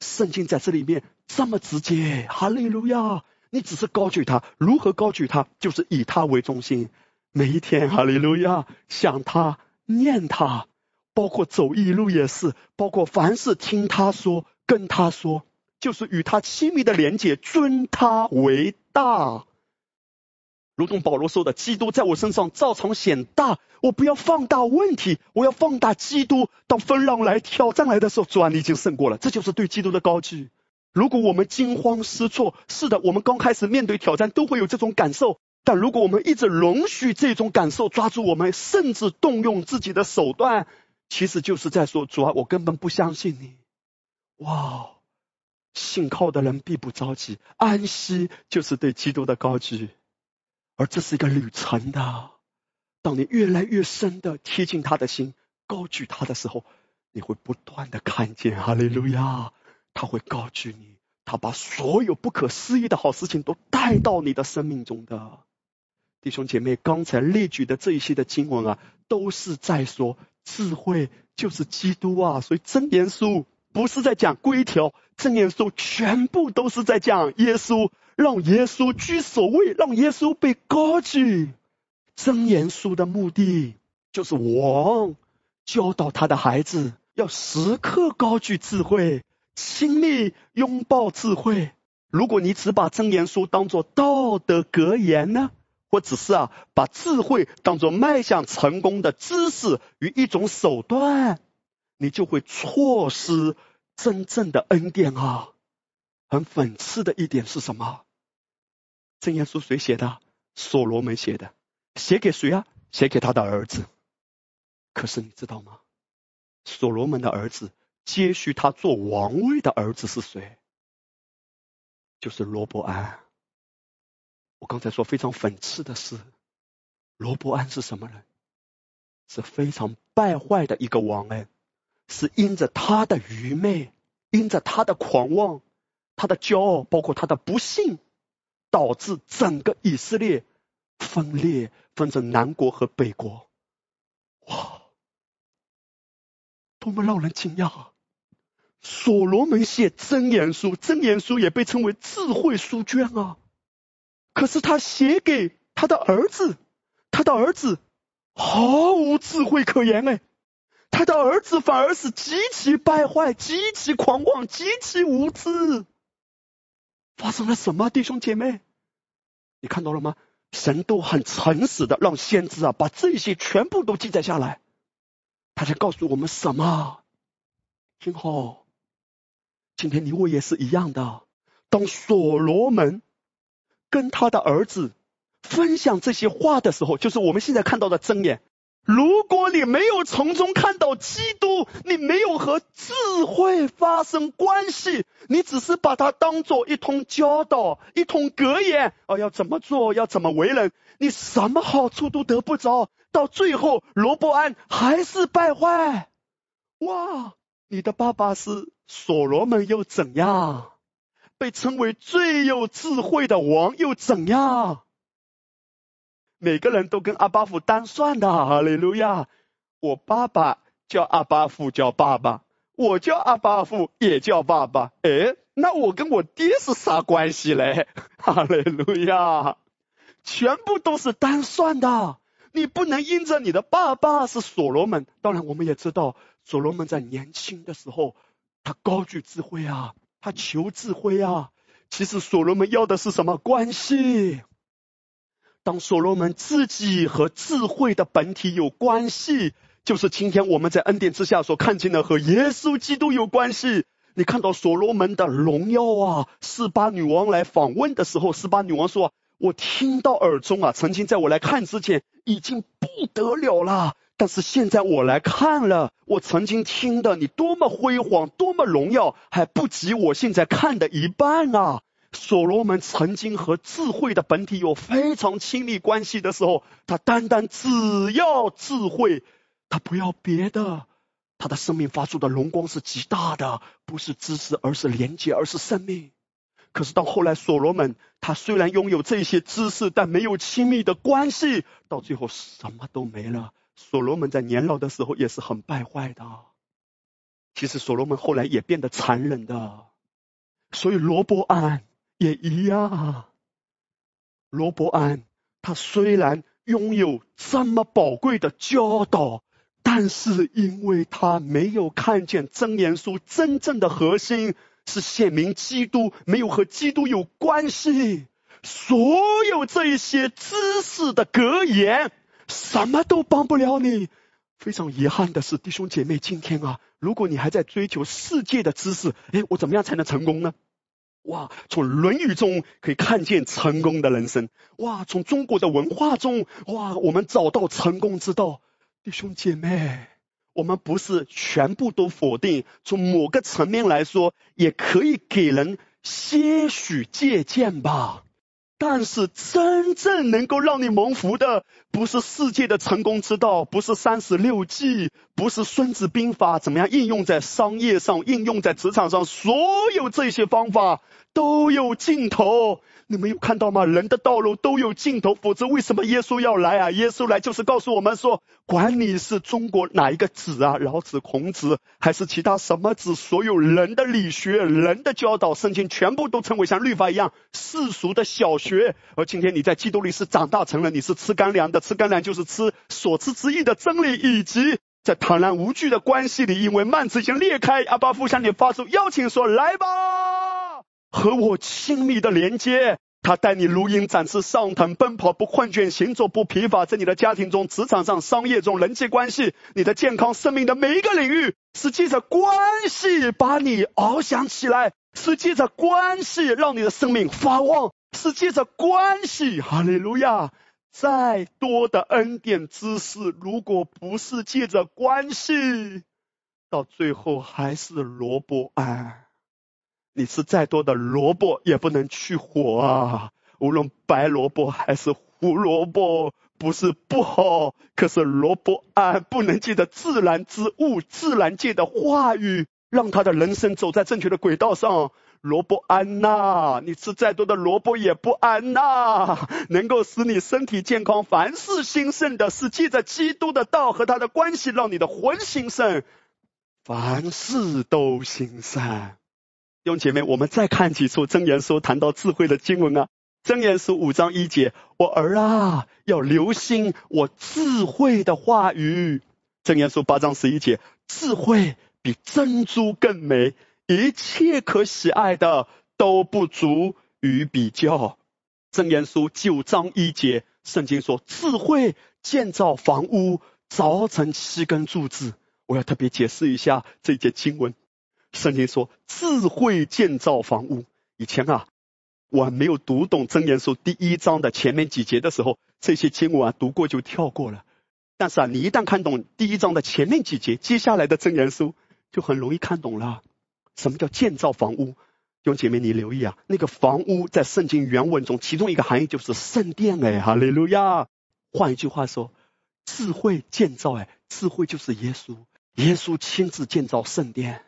Speaker 1: 圣经在这里面这么直接，哈利路亚！你只是高举他，如何高举他？就是以他为中心，每一天，哈利路亚，想他，念他，包括走一路也是，包括凡事听他说，跟他说，就是与他亲密的连接，尊他为大。如同保罗说的，基督在我身上照常显大，我不要放大问题，我要放大基督。当风浪来、挑战来的时候，主啊，你已经胜过了，这就是对基督的高举。如果我们惊慌失措，是的，我们刚开始面对挑战都会有这种感受。但如果我们一直容许这种感受抓住我们，甚至动用自己的手段，其实就是在说，主啊，我根本不相信你。哇，信靠的人必不着急，安息就是对基督的高举。而这是一个旅程的。当你越来越深的贴近他的心，高举他的时候，你会不断的看见哈利路亚，他会高举你，他把所有不可思议的好事情都带到你的生命中的。弟兄姐妹，刚才列举的这一些的经文啊，都是在说智慧就是基督啊。所以真言书不是在讲规条，真言书全部都是在讲耶稣。让耶稣居首位，让耶稣被高举。真言书的目的就是王教导他的孩子要时刻高举智慧，亲密拥抱智慧。如果你只把真言书当作道德格言呢，或只是啊把智慧当作迈向成功的知识与一种手段，你就会错失真正的恩典啊！很讽刺的一点是什么？箴言书谁写的？所罗门写的，写给谁啊？写给他的儿子。可是你知道吗？所罗门的儿子接续他做王位的儿子是谁？就是罗伯安。我刚才说非常讽刺的是，罗伯安是什么人？是非常败坏的一个王哎，是因着他的愚昧，因着他的狂妄，他的骄傲，包括他的不幸。导致整个以色列分裂，分成南国和北国。哇，多么让人惊讶！啊！所罗门写真言书，真言书也被称为智慧书卷啊。可是他写给他的儿子，他的儿子毫无智慧可言哎，他的儿子反而是极其败坏、极其狂妄、极其无知。发生了什么，弟兄姐妹？你看到了吗？神都很诚实的让先知啊把这些全部都记载下来，他在告诉我们什么？听好，今天你我也是一样的。当所罗门跟他的儿子分享这些话的时候，就是我们现在看到的真言。如果你没有从中看到基督，你没有和智慧发生关系，你只是把它当做一通教导、一通格言，哦，要怎么做，要怎么为人，你什么好处都得不着，到最后罗伯安还是败坏。哇，你的爸爸是所罗门又怎样？被称为最有智慧的王又怎样？每个人都跟阿巴夫单算的，哈利路亚！我爸爸叫阿巴夫叫爸爸，我叫阿巴夫也叫爸爸。哎，那我跟我爹是啥关系嘞？哈利路亚！全部都是单算的，你不能因着你的爸爸是所罗门。当然，我们也知道所罗门在年轻的时候，他高举智慧啊，他求智慧啊。其实所罗门要的是什么关系？当所罗门自己和智慧的本体有关系，就是今天我们在恩典之下所看见的和耶稣基督有关系。你看到所罗门的荣耀啊！四八女王来访问的时候，四八女王说：“我听到耳中啊，曾经在我来看之前已经不得了了，但是现在我来看了，我曾经听的你多么辉煌，多么荣耀，还不及我现在看的一半啊！”所罗门曾经和智慧的本体有非常亲密关系的时候，他单单只要智慧，他不要别的，他的生命发出的荣光是极大的，不是知识，而是连接，而是生命。可是到后来，所罗门他虽然拥有这些知识，但没有亲密的关系，到最后什么都没了。所罗门在年老的时候也是很败坏的。其实所罗门后来也变得残忍的，所以罗伯安。也一样，罗伯安他虽然拥有这么宝贵的教导，但是因为他没有看见真言书真正的核心是显明基督，没有和基督有关系，所有这一些知识的格言什么都帮不了你。非常遗憾的是，弟兄姐妹，今天啊，如果你还在追求世界的知识，哎，我怎么样才能成功呢？哇，从《论语》中可以看见成功的人生。哇，从中国的文化中，哇，我们找到成功之道。弟兄姐妹，我们不是全部都否定，从某个层面来说，也可以给人些许借鉴吧。但是真正能够让你蒙福的，不是世界的成功之道，不是三十六计，不是孙子兵法，怎么样应用在商业上，应用在职场上，所有这些方法。都有尽头，你没有看到吗？人的道路都有尽头，否则为什么耶稣要来啊？耶稣来就是告诉我们说，管你是中国哪一个子啊，老子、孔子，还是其他什么子，所有人的理学、人的教导、圣经，全部都成为像律法一样世俗的小学。而今天你在基督里是长大成人，你是吃干粮的，吃干粮就是吃所知之意的真理，以及在坦然无惧的关系里，因为幔子已经裂开，阿巴父向你发出邀请说：“来吧。”和我亲密的连接，他带你如鹰展翅上腾，奔跑不困倦，行走不疲乏，在你的家庭中、职场上、商业中、人际关系、你的健康、生命的每一个领域，是借着关系把你翱翔起来，是借着关系让你的生命发旺，是借着关系，哈利路亚！再多的恩典知识，如果不是借着关系，到最后还是萝卜安。你吃再多的萝卜也不能去火啊！无论白萝卜还是胡萝卜，不是不好，可是萝卜啊，不能借着自然之物、自然界的话语，让他的人生走在正确的轨道上。萝卜安呐，你吃再多的萝卜也不安呐！能够使你身体健康、凡事兴盛的，是借着基督的道和他的关系，让你的魂兴盛，凡事都兴盛。弟兄姐妹，我们再看几处真言书谈到智慧的经文啊。真言书五章一节，我儿啊，要留心我智慧的话语。真言书八章十一节，智慧比珍珠更美，一切可喜爱的都不足与比较。真言书九章一节，圣经说，智慧建造房屋，凿成七根柱子。我要特别解释一下这节经文。圣经说，智慧建造房屋。以前啊，我没有读懂真言书第一章的前面几节的时候，这些经文啊读过就跳过了。但是啊，你一旦看懂第一章的前面几节，接下来的真言书就很容易看懂了。什么叫建造房屋？弟兄姐妹，你留意啊，那个房屋在圣经原文中，其中一个含义就是圣殿哎，哈利路亚。换一句话说，智慧建造哎，智慧就是耶稣，耶稣亲自建造圣殿。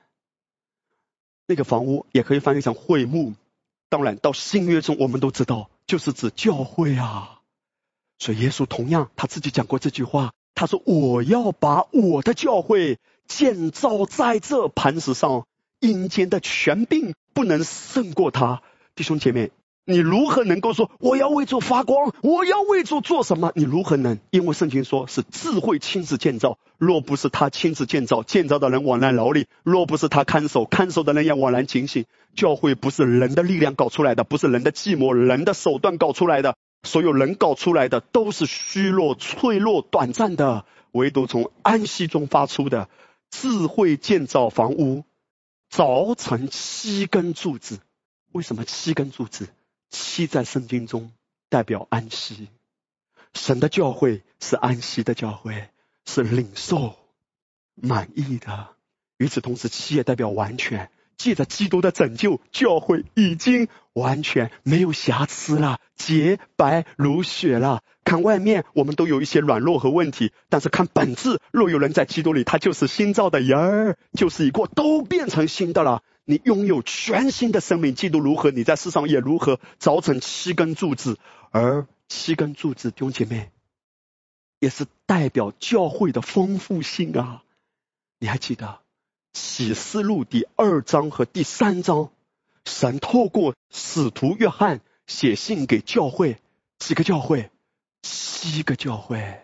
Speaker 1: 那个房屋也可以翻译成会幕。当然，到新约中，我们都知道，就是指教会啊。所以耶稣同样他自己讲过这句话，他说：“我要把我的教会建造在这磐石上，阴间的权柄不能胜过他。”弟兄姐妹。你如何能够说我要为主发光？我要为主做什么？你如何能？因为圣经说是智慧亲自建造，若不是他亲自建造，建造的人枉然劳力；若不是他看守，看守的人也枉然警醒。教会不是人的力量搞出来的，不是人的寂寞、人的手段搞出来的。所有人搞出来的都是虚弱、脆弱、短暂的，唯独从安息中发出的智慧建造房屋，凿成七根柱子。为什么七根柱子？七在圣经中代表安息，神的教会是安息的教会，是领受满意的。与此同时，七也代表完全，借着基督的拯救，教会已经完全没有瑕疵了，洁白如雪了。看外面，我们都有一些软弱和问题，但是看本质，若有人在基督里，他就是新造的人儿，就是已过，都变成新的了。你拥有全新的生命，基督如何，你在世上也如何，凿成七根柱子，而七根柱子，弟兄姐妹，也是代表教会的丰富性啊！你还记得启示录第二章和第三章，神透过使徒约翰写信给教会，几个教会？七个教会。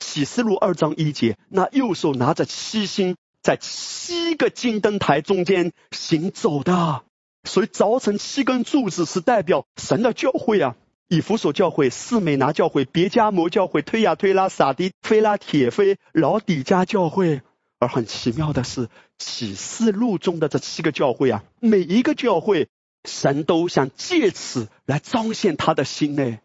Speaker 1: 启示录二章一节，那右手拿着七星。在七个金灯台中间行走的，所以凿成七根柱子是代表神的教会啊，以弗所教会、士美拿教会、别加摩教会、推亚推拉、撒迪、菲拉铁菲、老底加教会。而很奇妙的是，启示录中的这七个教会啊，每一个教会，神都想借此来彰显他的心呢。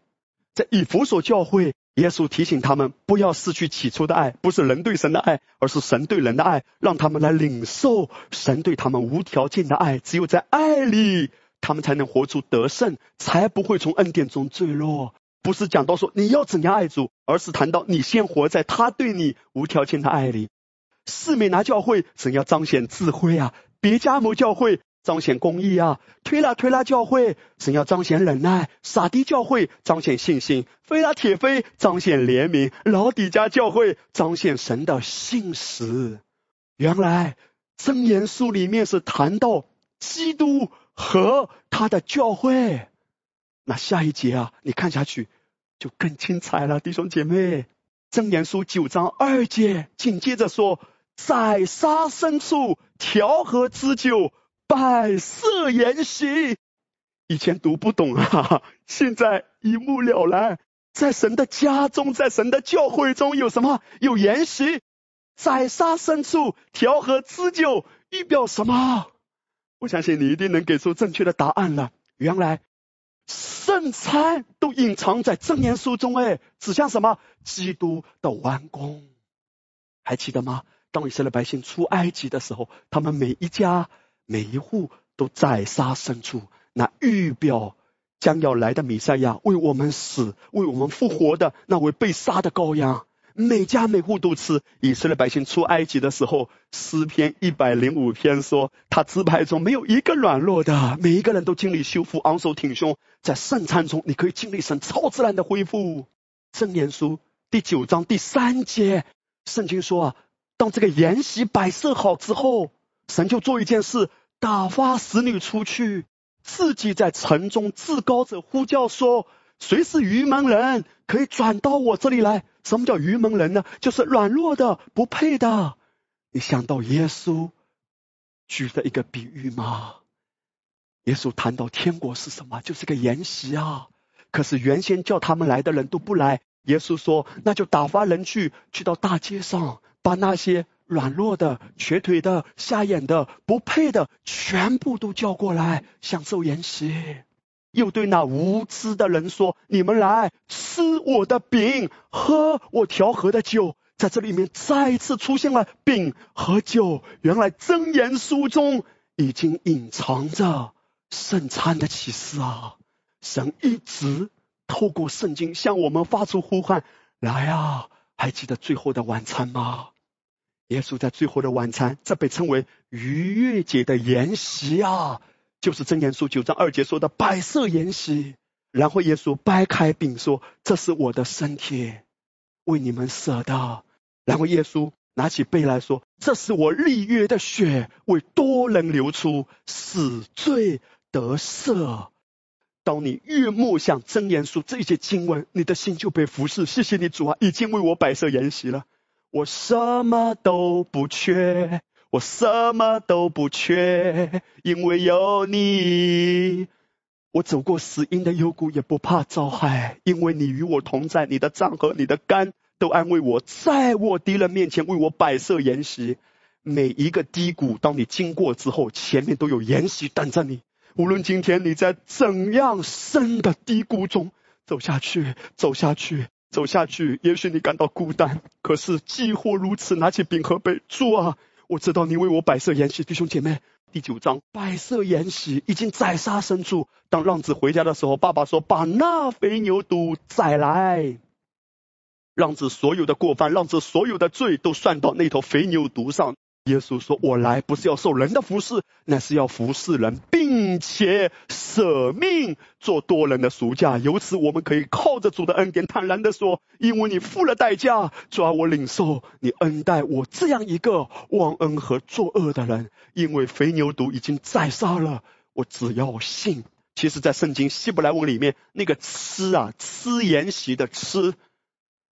Speaker 1: 在以弗所教会。耶稣提醒他们不要失去起初的爱，不是人对神的爱，而是神对人的爱，让他们来领受神对他们无条件的爱。只有在爱里，他们才能活出得胜，才不会从恩典中坠落。不是讲到说你要怎样爱主，而是谈到你先活在他对你无条件的爱里。四美拿教会怎样彰显智慧啊？别加摩教会。彰显公义啊！推拉推拉教会神要彰显忍耐，撒迪教会彰显信心，菲拉铁菲彰显怜悯，老底家教会彰显神的信实。原来真言书里面是谈到基督和他的教会。那下一节啊，你看下去就更精彩了，弟兄姐妹。真言书九章二节紧接着说，在沙深处调和之酒。百色筵席，以前读不懂啊，现在一目了然。在神的家中，在神的教会中有什么？有筵席，宰杀牲畜，调和织酒，预表什么？我相信你一定能给出正确的答案了。原来圣餐都隐藏在正言书中，哎，指向什么？基督的完工。还记得吗？当以色列百姓出埃及的时候，他们每一家。每一户都宰杀牲畜，那预表将要来的弥赛亚为我们死、为我们复活的那位被杀的羔羊。每家每户都吃。以色列百姓出埃及的时候，诗篇一百零五篇说，他支派中没有一个软弱的，每一个人都经历修复，昂首挺胸。在圣餐中，你可以经历神超自然的恢复。圣言书第九章第三节，圣经说啊，当这个筵席摆设好之后。神就做一件事，打发使女出去，自己在城中至高者呼叫说：“谁是愚蒙人，可以转到我这里来？”什么叫愚蒙人呢？就是软弱的、不配的。你想到耶稣举的一个比喻吗？耶稣谈到天国是什么？就是个筵席啊。可是原先叫他们来的人都不来，耶稣说：“那就打发人去，去到大街上，把那些。”软弱的、瘸腿的、瞎眼的、不配的，全部都叫过来享受筵席。又对那无知的人说：“你们来吃我的饼，喝我调和的酒。”在这里面再一次出现了饼和酒。原来真言书中已经隐藏着圣餐的启示啊！神一直透过圣经向我们发出呼唤：“来啊！还记得最后的晚餐吗？”耶稣在最后的晚餐，这被称为逾越节的筵席啊！就是真言书九章二节说的白色筵席，然后耶稣掰开饼说：“这是我的身体，为你们舍的。”然后耶稣拿起杯来说：“这是我立约的血，为多人流出，死罪得赦。”当你越默想真言书这些经文，你的心就被服侍。谢谢你主啊，已经为我摆设筵席了，我什么都不缺。我什么都不缺，因为有你。我走过死荫的幽谷，也不怕遭害，因为你与我同在。你的杖和你的杆都安慰我，在我敌人面前为我摆设筵席。每一个低谷，当你经过之后，前面都有筵席等着你。无论今天你在怎样深的低谷中走下去，走下去，走下去，也许你感到孤单，可是既或如此，拿起饼和杯，主啊。我知道你为我摆设筵席，弟兄姐妹，第九章摆设筵席已经宰杀牲畜。当浪子回家的时候，爸爸说：“把那肥牛犊宰来。”浪子所有的过犯，浪子所有的罪都算到那头肥牛犊上。耶稣说：“我来不是要受人的服侍，乃是要服侍人，并且舍命做多人的赎价。由此，我们可以靠着主的恩典，坦然的说：因为你付了代价，抓我领受你恩待我这样一个忘恩和作恶的人。因为肥牛犊已经宰杀了，我只要信。其实，在圣经希伯来文里面，那个吃啊，吃筵席的吃，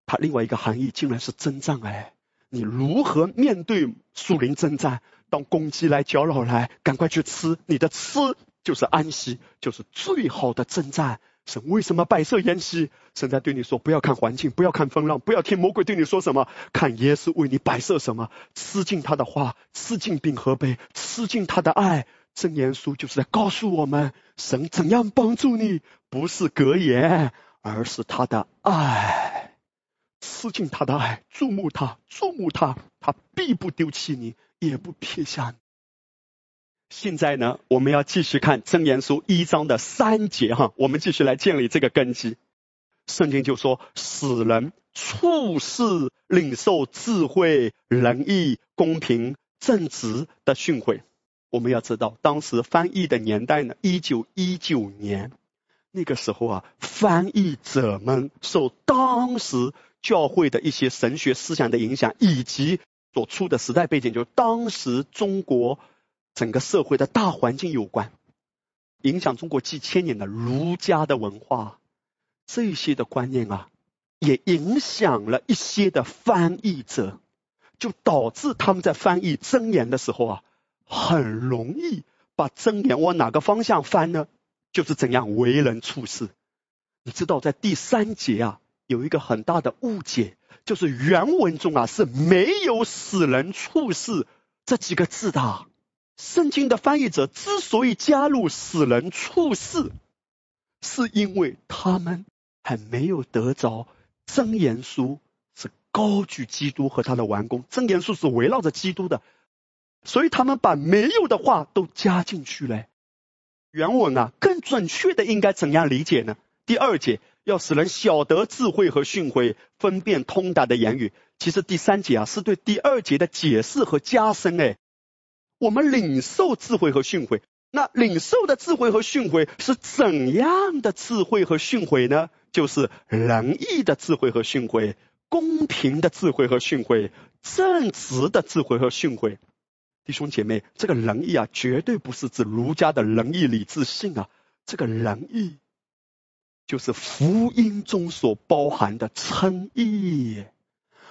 Speaker 1: 它另外一个含义竟然是征战哎。”你如何面对树林征战？当公鸡来搅扰来，赶快去吃。你的吃就是安息，就是最好的征战。神为什么摆设筵席？神在对你说：不要看环境，不要看风浪，不要听魔鬼对你说什么，看耶稣为你摆设什么。吃尽他的话，吃尽饼和杯，吃尽他的爱。真言书就是在告诉我们，神怎样帮助你，不是格言，而是他的爱。吃尽他的爱，注目他，注目他，他必不丢弃你，也不撇下你。现在呢，我们要继续看真言书一章的三节哈，我们继续来建立这个根基。圣经就说，使人处事领受智慧、仁义、公平、正直的训诲。我们要知道，当时翻译的年代呢，一九一九年那个时候啊，翻译者们受当时。教会的一些神学思想的影响，以及所处的时代背景，就当时中国整个社会的大环境有关，影响中国几千年的儒家的文化，这些的观念啊，也影响了一些的翻译者，就导致他们在翻译真言的时候啊，很容易把真言往哪个方向翻呢？就是怎样为人处事。你知道，在第三节啊。有一个很大的误解，就是原文中啊是没有“死人处事”这几个字的。圣经的翻译者之所以加入“死人处事”，是因为他们还没有得着真言书是高举基督和他的完工，真言书是围绕着基督的，所以他们把没有的话都加进去了。原文啊更准确的应该怎样理解呢？第二节。要使人晓得智慧和训诲，分辨通达的言语。其实第三节啊，是对第二节的解释和加深。哎，我们领受智慧和训诲，那领受的智慧和训诲是怎样的智慧和训诲呢？就是仁义的智慧和训诲，公平的智慧和训诲，正直的智慧和训诲。弟兄姐妹，这个仁义啊，绝对不是指儒家的仁义礼智信啊，这个仁义。就是福音中所包含的称义，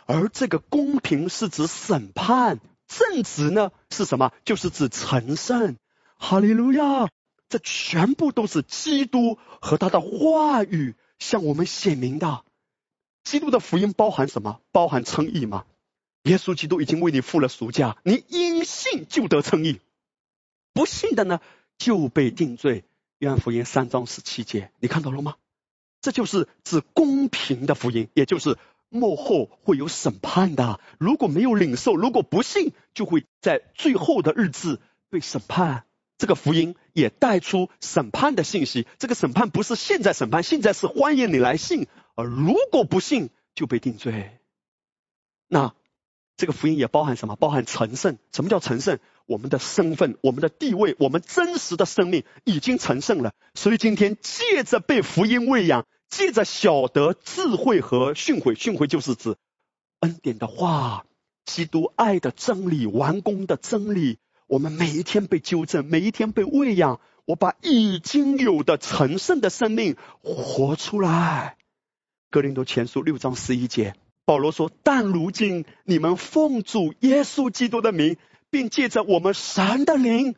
Speaker 1: 而这个公平是指审判，正直呢是什么？就是指成圣。哈利路亚！这全部都是基督和他的话语向我们显明的。基督的福音包含什么？包含称义吗？耶稣基督已经为你付了赎价，你因信就得称义；不信的呢，就被定罪。约翰福音三章十七节，你看到了吗？这就是指公平的福音，也就是幕后会有审判的。如果没有领受，如果不信，就会在最后的日子被审判。这个福音也带出审判的信息。这个审判不是现在审判，现在是欢迎你来信，而如果不信就被定罪。那这个福音也包含什么？包含成圣。什么叫成圣？我们的身份、我们的地位、我们真实的生命已经成圣了。所以今天借着被福音喂养，借着晓得智慧和训诲，训诲就是指恩典的话，基督爱的真理、完工的真理。我们每一天被纠正，每一天被喂养。我把已经有的成圣的生命活出来。格林多前书六章十一节，保罗说：“但如今你们奉主耶稣基督的名。”并借着我们神的灵，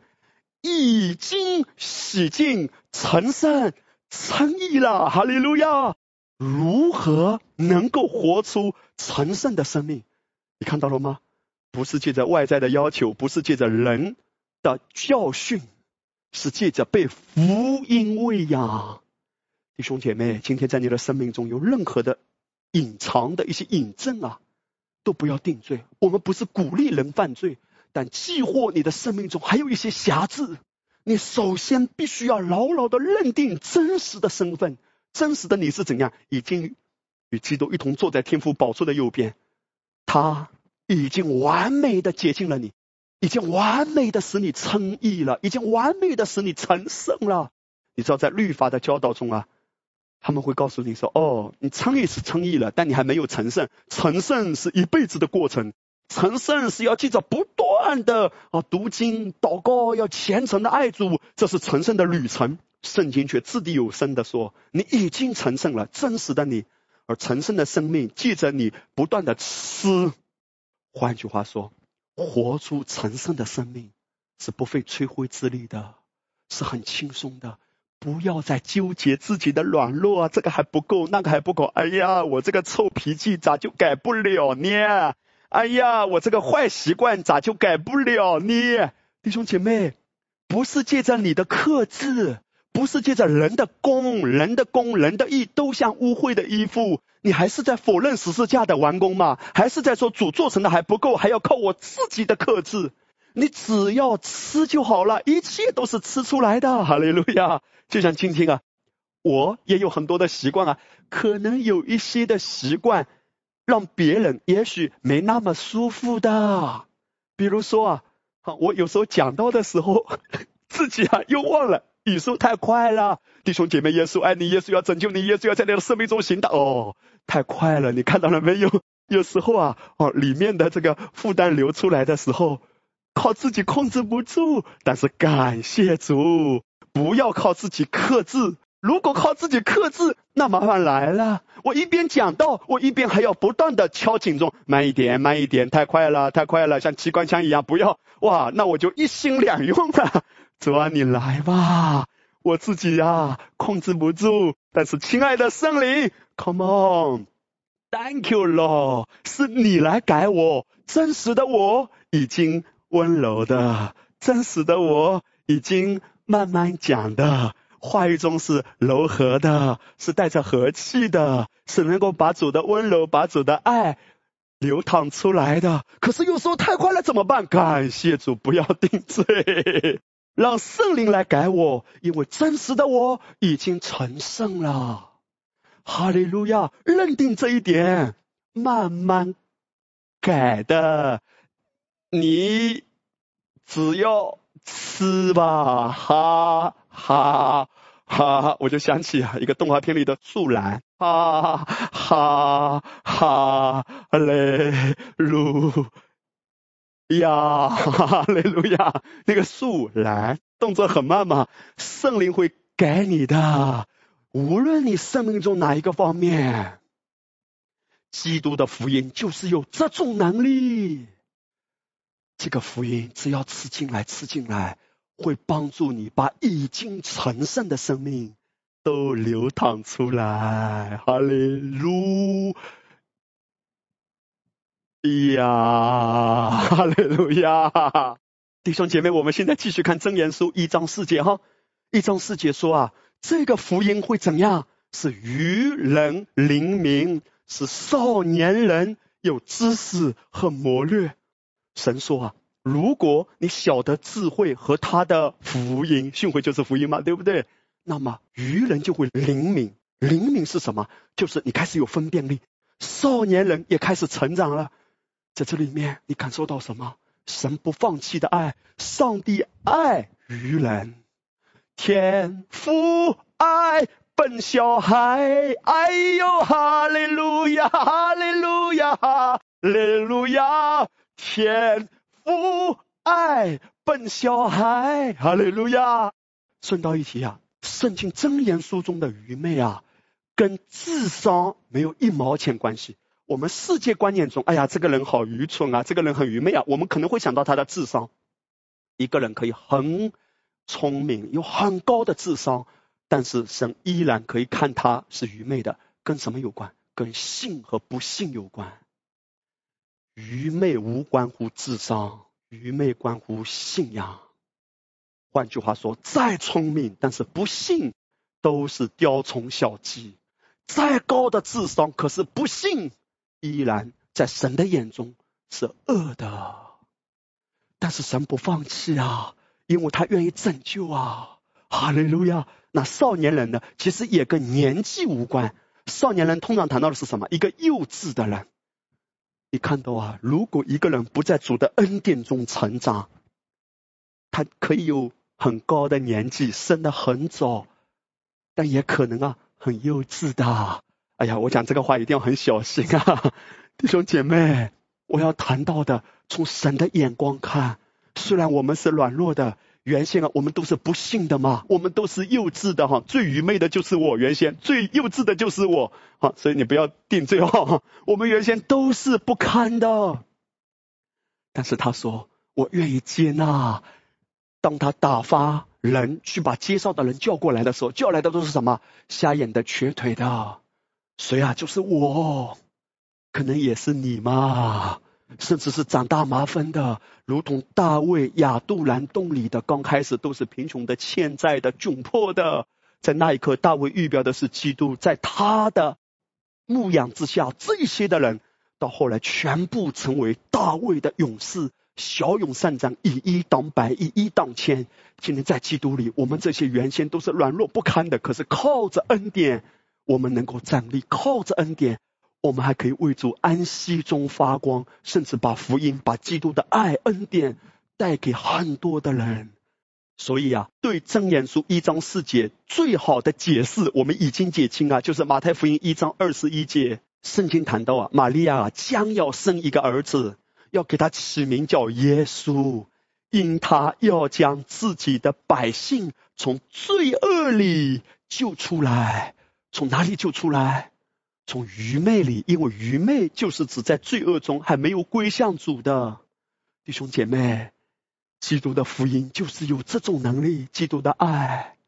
Speaker 1: 已经洗净、成圣、称义了。哈利路亚！如何能够活出成圣的生命？你看到了吗？不是借着外在的要求，不是借着人的教训，是借着被福音喂养。弟兄姐妹，今天在你的生命中有任何的隐藏的一些引证啊，都不要定罪。我们不是鼓励人犯罪。但既或你的生命中还有一些瑕疵，你首先必须要牢牢的认定真实的身份，真实的你是怎样，已经与基督一同坐在天父宝座的右边，他已经完美的接近了你，已经完美的使你称义了，已经完美的使你成圣了。你知道在律法的教导中啊，他们会告诉你说，哦，你称义是称义了，但你还没有成圣，成圣是一辈子的过程。成圣是要记着不断的啊读经祷告，要虔诚的爱主，这是成圣的旅程。圣经却掷地有声的说，你已经成圣了，真实的你，而成圣的生命记着你不断的吃。换句话说，活出成圣的生命是不费吹灰之力的，是很轻松的。不要再纠结自己的软弱，这个还不够，那个还不够。哎呀，我这个臭脾气咋就改不了呢？哎呀，我这个坏习惯咋就改不了呢？弟兄姐妹，不是借着你的克制，不是借着人的功、人的功、人的义，都像污秽的衣服，你还是在否认十字架的完工吗？还是在说主做成的还不够，还要靠我自己的克制？你只要吃就好了，一切都是吃出来的。哈利路亚！就像今天啊，我也有很多的习惯啊，可能有一些的习惯。让别人也许没那么舒服的，比如说啊，好，我有时候讲到的时候，自己啊又忘了，语速太快了。弟兄姐妹，耶稣爱你，耶稣要拯救你，耶稣要在你的生命中行的哦，太快了，你看到了没有？有时候啊，哦，里面的这个负担流出来的时候，靠自己控制不住，但是感谢主，不要靠自己克制。如果靠自己克制，那麻烦来了。我一边讲道，我一边还要不断的敲警钟，慢一点，慢一点，太快了，太快了，像机关枪一样，不要哇，那我就一心两用了。主啊，你来吧，我自己呀控制不住。但是亲爱的圣灵，Come on，Thank you Lord，是你来改我，真实的我已经温柔的，真实的我已经慢慢讲的。话语中是柔和的，是带着和气的，是能够把主的温柔、把主的爱流淌出来的。可是有时候太快了，怎么办？感谢主，不要定罪，让圣灵来改我，因为真实的我已经成圣了。哈利路亚！认定这一点，慢慢改的，你只要吃吧，哈。哈哈，我就想起啊，一个动画片里的树懒，哈哈哈嘞路亚，哈嘞路亚，那个树懒动作很慢嘛，圣灵会给你的，无论你生命中哪一个方面，基督的福音就是有这种能力，这个福音只要吃进来，吃进来。会帮助你把已经成圣的生命都流淌出来，哈利路亚，哈利路亚！弟兄姐妹，我们现在继续看真言书一章四节哈。一章四节说啊，这个福音会怎样？是愚人灵明，是少年人有知识和谋略。神说啊，如果你晓得智慧和他的福音，训诲就是福音嘛，对不对？那么愚人就会灵敏，灵敏是什么？就是你开始有分辨力。少年人也开始成长了，在这里面你感受到什么？神不放弃的爱，上帝爱愚人，天父爱。笨小孩，哎呦哈利路亚，哈利路亚，哈利路亚，天父爱笨小孩，哈利路亚。顺道一提啊，圣经真言书中的愚昧啊，跟智商没有一毛钱关系。我们世界观念中，哎呀，这个人好愚蠢啊，这个人很愚昧啊，我们可能会想到他的智商。一个人可以很聪明，有很高的智商。但是神依然可以看他是愚昧的，跟什么有关？跟信和不信有关。愚昧无关乎智商，愚昧关乎信仰。换句话说，再聪明但是不信，都是雕虫小技；再高的智商，可是不信，依然在神的眼中是恶的。但是神不放弃啊，因为他愿意拯救啊！哈利路亚。那少年人呢？其实也跟年纪无关。少年人通常谈到的是什么？一个幼稚的人。你看到啊，如果一个人不在主的恩典中成长，他可以有很高的年纪，生得很早，但也可能啊很幼稚的。哎呀，我讲这个话一定要很小心啊，弟兄姐妹，我要谈到的，从神的眼光看，虽然我们是软弱的。原先啊，我们都是不幸的嘛，我们都是幼稚的哈，最愚昧的就是我，原先最幼稚的就是我，好，所以你不要定罪哈，我们原先都是不堪的。但是他说，我愿意接纳。当他打发人去把介绍的人叫过来的时候，叫来的都是什么？瞎眼的、瘸腿的，谁啊？就是我，可能也是你嘛。甚至是长大麻烦的，如同大卫亚杜兰洞里的，刚开始都是贫穷的、欠债的、窘迫的。在那一刻，大卫预表的是基督，在他的牧养之下，这些的人到后来全部成为大卫的勇士，骁勇善战，以一当百，以一当千。今天在基督里，我们这些原先都是软弱不堪的，可是靠着恩典，我们能够站立；靠着恩典。我们还可以为主安息中发光，甚至把福音、把基督的爱恩典带给很多的人。所以啊，对真言书一章四节最好的解释，我们已经解清啊，就是马太福音一章二十一节，圣经谈到啊，玛利亚将要生一个儿子，要给他起名叫耶稣，因他要将自己的百姓从罪恶里救出来。从哪里救出来？从愚昧里，因为愚昧就是指在罪恶中还没有归向主的弟兄姐妹，基督的福音就是有这种能力。基督的爱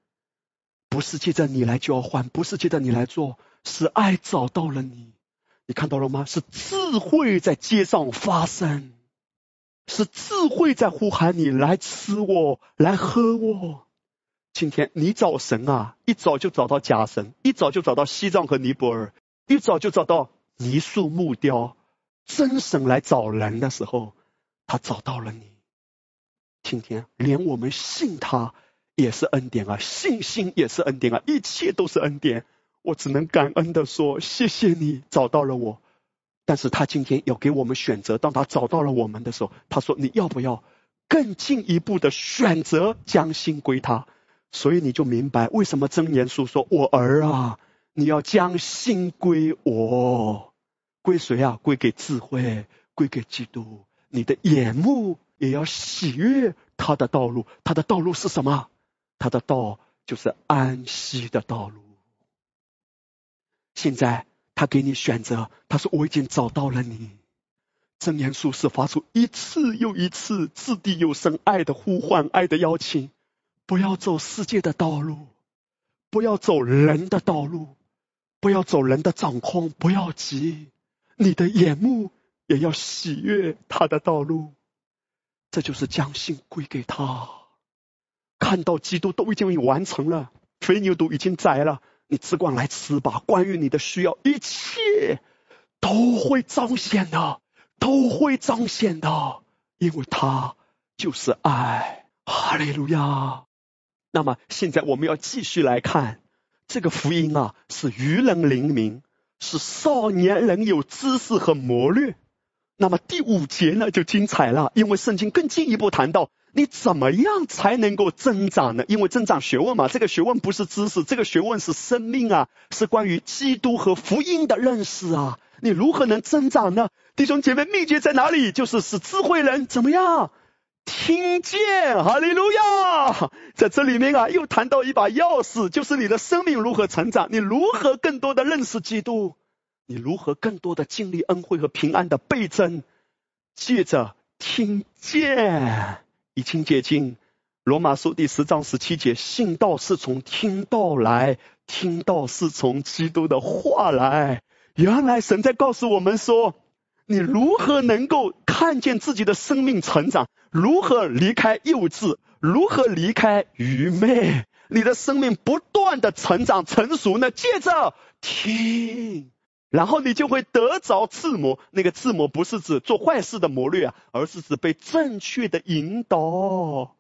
Speaker 1: 不是借着你来交换，不是借着你来做，是爱找到了你。你看到了吗？是智慧在街上发生，是智慧在呼喊你来吃我，来喝我。今天你找神啊，一找就找到假神，一找就找到西藏和尼泊尔。一早就找到泥塑木雕，真神来找人的时候，他找到了你。今天连我们信他也是恩典啊，信心也是恩典啊，一切都是恩典。我只能感恩的说，谢谢你找到了我。但是他今天要给我们选择，当他找到了我们的时候，他说你要不要更进一步的选择将心归他？所以你就明白为什么真言书说我儿啊。你要将心归我，归谁啊？归给智慧，归给基督。你的眼目也要喜悦他的道路。他的道路是什么？他的道就是安息的道路。现在他给你选择，他说我已经找到了你。真言术是发出一次又一次掷地有声爱的呼唤，爱的邀请。不要走世界的道路，不要走人的道路。不要走人的掌控，不要急，你的眼目也要喜悦他的道路，这就是将心归给他，看到基督都已经完成了，肥牛都已经宰了，你只管来吃吧。关于你的需要，一切都会彰显的，都会彰显的，因为他就是爱。哈利路亚。那么现在我们要继续来看这个福音啊，是愚人灵明，是少年人有知识和谋略。那么第五节呢就精彩了，因为圣经更进一步谈到。你怎么样才能够增长呢？因为增长学问嘛，这个学问不是知识，这个学问是生命啊，是关于基督和福音的认识啊。你如何能增长呢？弟兄姐妹，秘诀在哪里？就是使智慧人怎么样听见？哈利路亚！在这里面啊，又谈到一把钥匙，就是你的生命如何成长，你如何更多的认识基督，你如何更多的经历恩惠和平安的倍增，借着听见。已经接近罗马书第十章十七节，信道是从听道来，听道是从基督的话来。原来神在告诉我们说，你如何能够看见自己的生命成长？如何离开幼稚？如何离开愚昧？你的生命不断的成长成熟呢？借着听。然后你就会得着自魔，那个自魔不是指做坏事的魔略啊，而是指被正确的引导。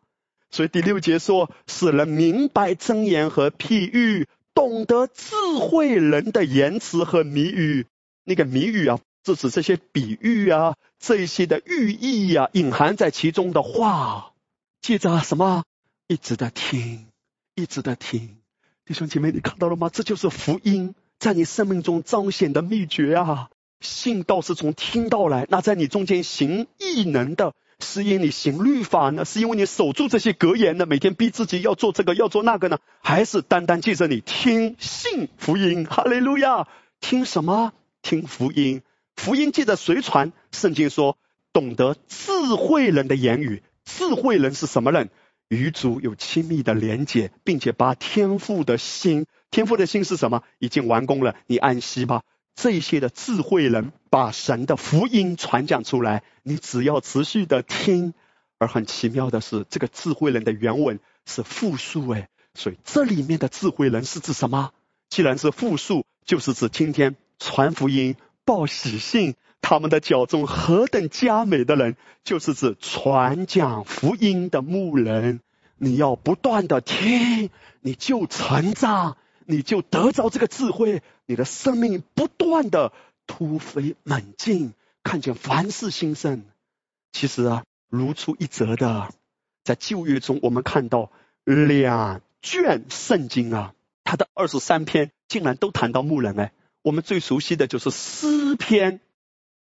Speaker 1: 所以第六节说，使人明白真言和譬喻，懂得智慧人的言辞和谜语。那个谜语啊，是指这些比喻啊，这一些的寓意啊，隐含在其中的话。记着什么？一直的听，一直的听。弟兄姐妹，你看到了吗？这就是福音。在你生命中彰显的秘诀啊，信道是从听到来。那在你中间行异能的，是因为你行律法呢？是因为你守住这些格言呢？每天逼自己要做这个要做那个呢？还是单单记着你听信福音？哈利路亚！听什么？听福音。福音记得随传。圣经说，懂得智慧人的言语。智慧人是什么人？与主有亲密的连结，并且把天赋的心。天赋的心是什么？已经完工了，你安息吧。这些的智慧人把神的福音传讲出来，你只要持续的听。而很奇妙的是，这个智慧人的原文是复数，哎，所以这里面的智慧人是指什么？既然是复数，就是指今天传福音、报喜信，他们的脚中何等佳美的人，就是指传讲福音的牧人。你要不断的听，你就成长。你就得着这个智慧，你的生命不断的突飞猛进，看见凡事兴盛。其实啊，如出一辙的，在旧约中，我们看到两卷圣经啊，它的二十三篇竟然都谈到牧人哎。我们最熟悉的就是诗篇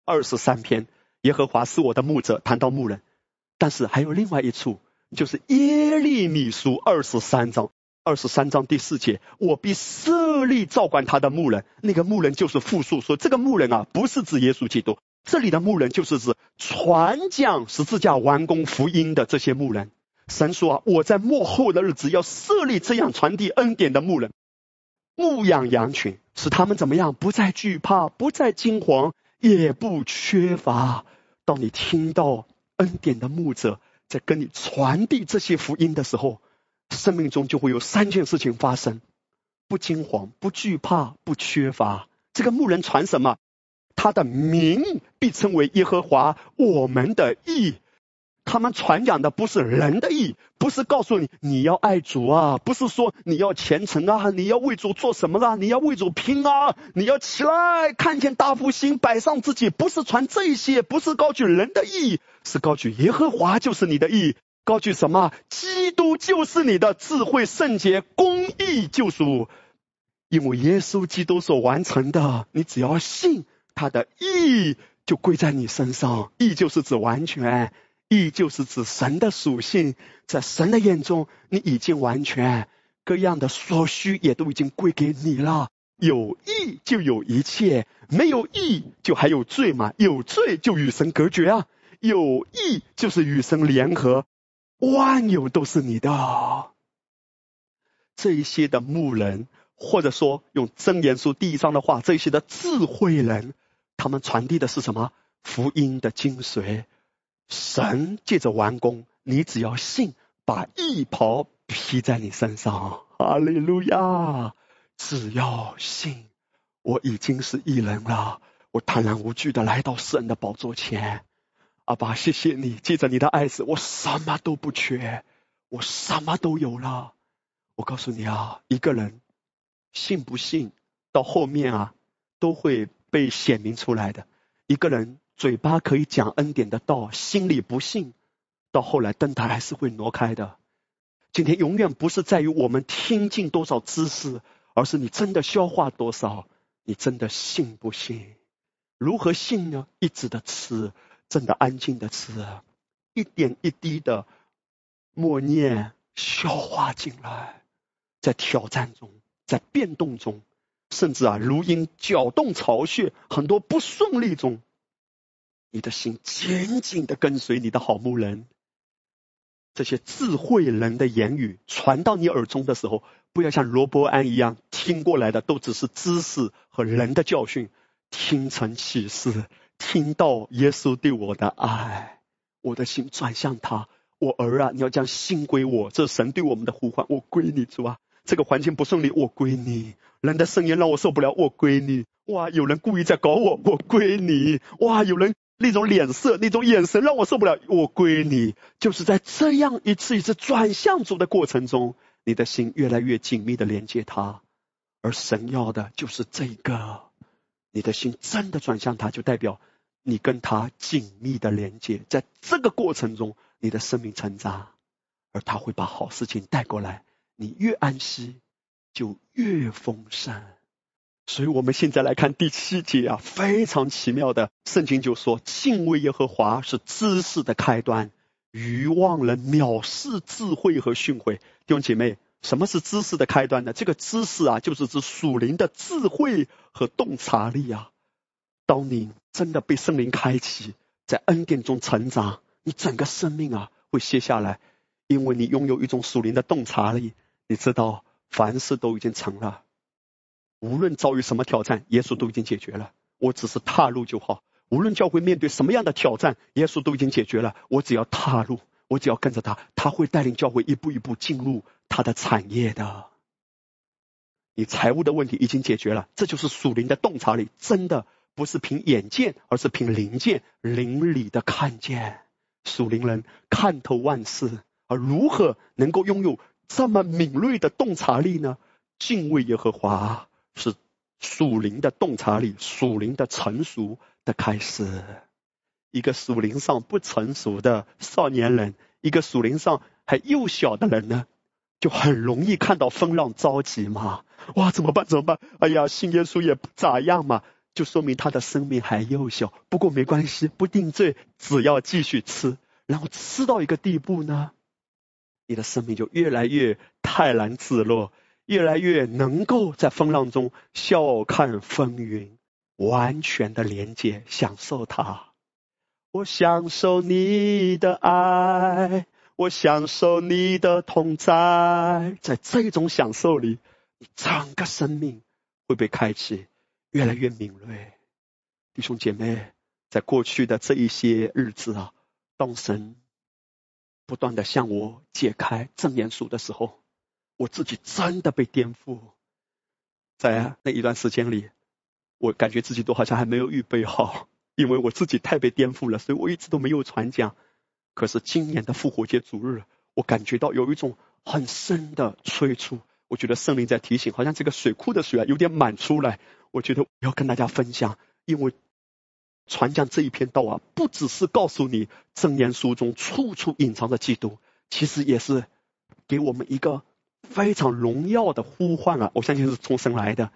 Speaker 1: 二十三篇，耶和华是我的牧者，谈到牧人。但是还有另外一处，就是耶利米书二十三章。二十三章第四节，我必设立照管他的牧人。那个牧人就是复述，说这个牧人啊，不是指耶稣基督，这里的牧人就是指传讲十字架完工福音的这些牧人。神说啊，我在幕后的日子要设立这样传递恩典的牧人，牧养羊群，使他们怎么样？不再惧怕，不再惊惶，也不缺乏。当你听到恩典的牧者在跟你传递这些福音的时候。生命中就会有三件事情发生：不惊慌，不惧怕，不缺乏。这个牧人传什么？他的名必称为耶和华我们的义。他们传讲的不是人的义，不是告诉你你要爱主啊，不是说你要虔诚啊，你要为主做什么啊，你要为主拼啊，你要起来看见大复兴，摆上自己，不是传这些，不是高举人的义，是高举耶和华就是你的义。高举什么？基督就是你的智慧、圣洁、公义、救赎，因为耶稣基督所完成的，你只要信他的义，就归在你身上。义就是指完全，义就是指神的属性，在神的眼中，你已经完全，各样的所需也都已经归给你了。有义就有一切，没有义就还有罪嘛？有罪就与神隔绝啊，有义就是与神联合。万有都是你的，这一些的牧人，或者说用真言书第一章的话，这些的智慧人，他们传递的是什么？福音的精髓。神借着完工，你只要信，把义袍披在你身上。哈利路亚！只要信，我已经是异人了。我坦然无惧的来到神的宝座前。阿爸，谢谢你，借着你的爱子，我什么都不缺，我什么都有了。我告诉你啊，一个人信不信，到后面啊，都会被显明出来的。一个人嘴巴可以讲恩典的道，心里不信，到后来灯台还是会挪开的。今天永远不是在于我们听进多少知识，而是你真的消化多少，你真的信不信？如何信呢？一直的吃，真的安静的吃，一点一滴的默念，消化进来，在挑战中，在变动中。甚至啊，如因搅动巢穴，很多不顺利中，你的心紧紧的跟随你的好牧人。这些智慧人的言语传到你耳中的时候，不要像罗伯安一样听过来的都只是知识和人的教训，听成启示，听到耶稣对我的爱，我的心转向他。我儿啊，你要将心归我，这神对我们的呼唤，我归你主啊。这个环境不顺利，我归你；人的声音让我受不了，我归你。哇，有人故意在搞我，我归你。哇，有人那种脸色、那种眼神让我受不了，我归你。就是在这样一次一次转向主的过程中，你的心越来越紧密的连接他，而神要的就是这个。你的心真的转向他，就代表你跟他紧密的连接，在这个过程中，你的生命成长，而他会把好事情带过来。你越安息，就越丰盛。所以，我们现在来看第七节啊，非常奇妙的圣经就说：敬畏耶和华是知识的开端，愚妄人藐视智慧和训诲。弟兄姐妹，什么是知识的开端呢？这个知识啊，就是指属灵的智慧和洞察力啊。当你真的被圣灵开启，在恩典中成长，你整个生命啊会卸下来，因为你拥有一种属灵的洞察力。你知道，凡事都已经成了，无论遭遇什么挑战，耶稣都已经解决了。我只是踏入就好。无论教会面对什么样的挑战，耶稣都已经解决了。我只要踏入，我只要跟着他，他会带领教会一步一步进入他的产业的。你财务的问题已经解决了，这就是属灵的洞察力。真的不是凭眼见，而是凭灵见，灵里的看见。属灵人看透万事，而如何能够拥有？这么敏锐的洞察力呢？敬畏耶和华是属灵的洞察力，属灵的成熟的开始。一个属灵上不成熟的少年人，一个属灵上还幼小的人呢，就很容易看到风浪着急嘛。哇，怎么办？怎么办？哎呀，信耶稣也不咋样嘛，就说明他的生命还幼小。不过没关系，不定罪，只要继续吃，然后吃到一个地步呢？你的生命就越来越泰然自若，越来越能够在风浪中笑看风云，完全的连接，享受它。我享受你的爱，我享受你的同在，在这种享受里，你整个生命会被开启，越来越敏锐。弟兄姐妹，在过去的这一些日子啊，当神。不断的向我解开正言书的时候，我自己真的被颠覆。在那一段时间里，我感觉自己都好像还没有预备好，因为我自己太被颠覆了，所以我一直都没有传讲。可是今年的复活节主日，我感觉到有一种很深的催促，我觉得圣灵在提醒，好像这个水库的水啊有点满出来，我觉得要跟大家分享，因为。传讲这一篇道啊，不只是告诉你真言书中处处隐藏着基督，其实也是给我们一个非常荣耀的呼唤啊！我相信是从神来的，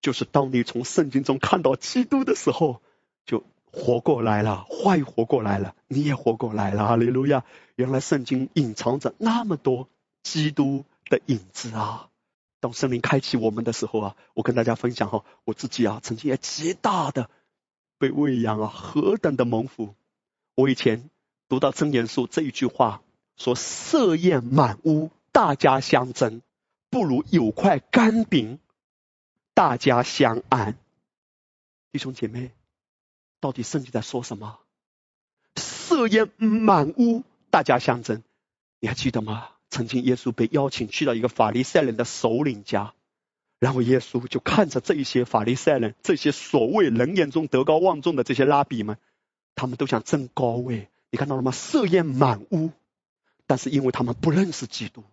Speaker 1: 就是当你从圣经中看到基督的时候，就活过来了，话语活过来了，你也活过来了。哈利路亚！原来圣经隐藏着那么多基督的影子啊！当圣灵开启我们的时候啊，我跟大家分享哈，我自己啊，曾经也极大的。被喂养啊，何等的蒙福！我以前读到真言书这一句话，说色宴满屋，大家相争，不如有块干饼，大家相安。弟兄姐妹，到底圣经在说什么？设宴满屋，大家相争，你还记得吗？曾经耶稣被邀请去到一个法利赛人的首领家，然后耶稣就看着这一些法利赛人，这些所谓人眼中德高望重的这些拉比们，他们都想争高位。你看到了吗？设宴满屋，但是因为他们不认识基督，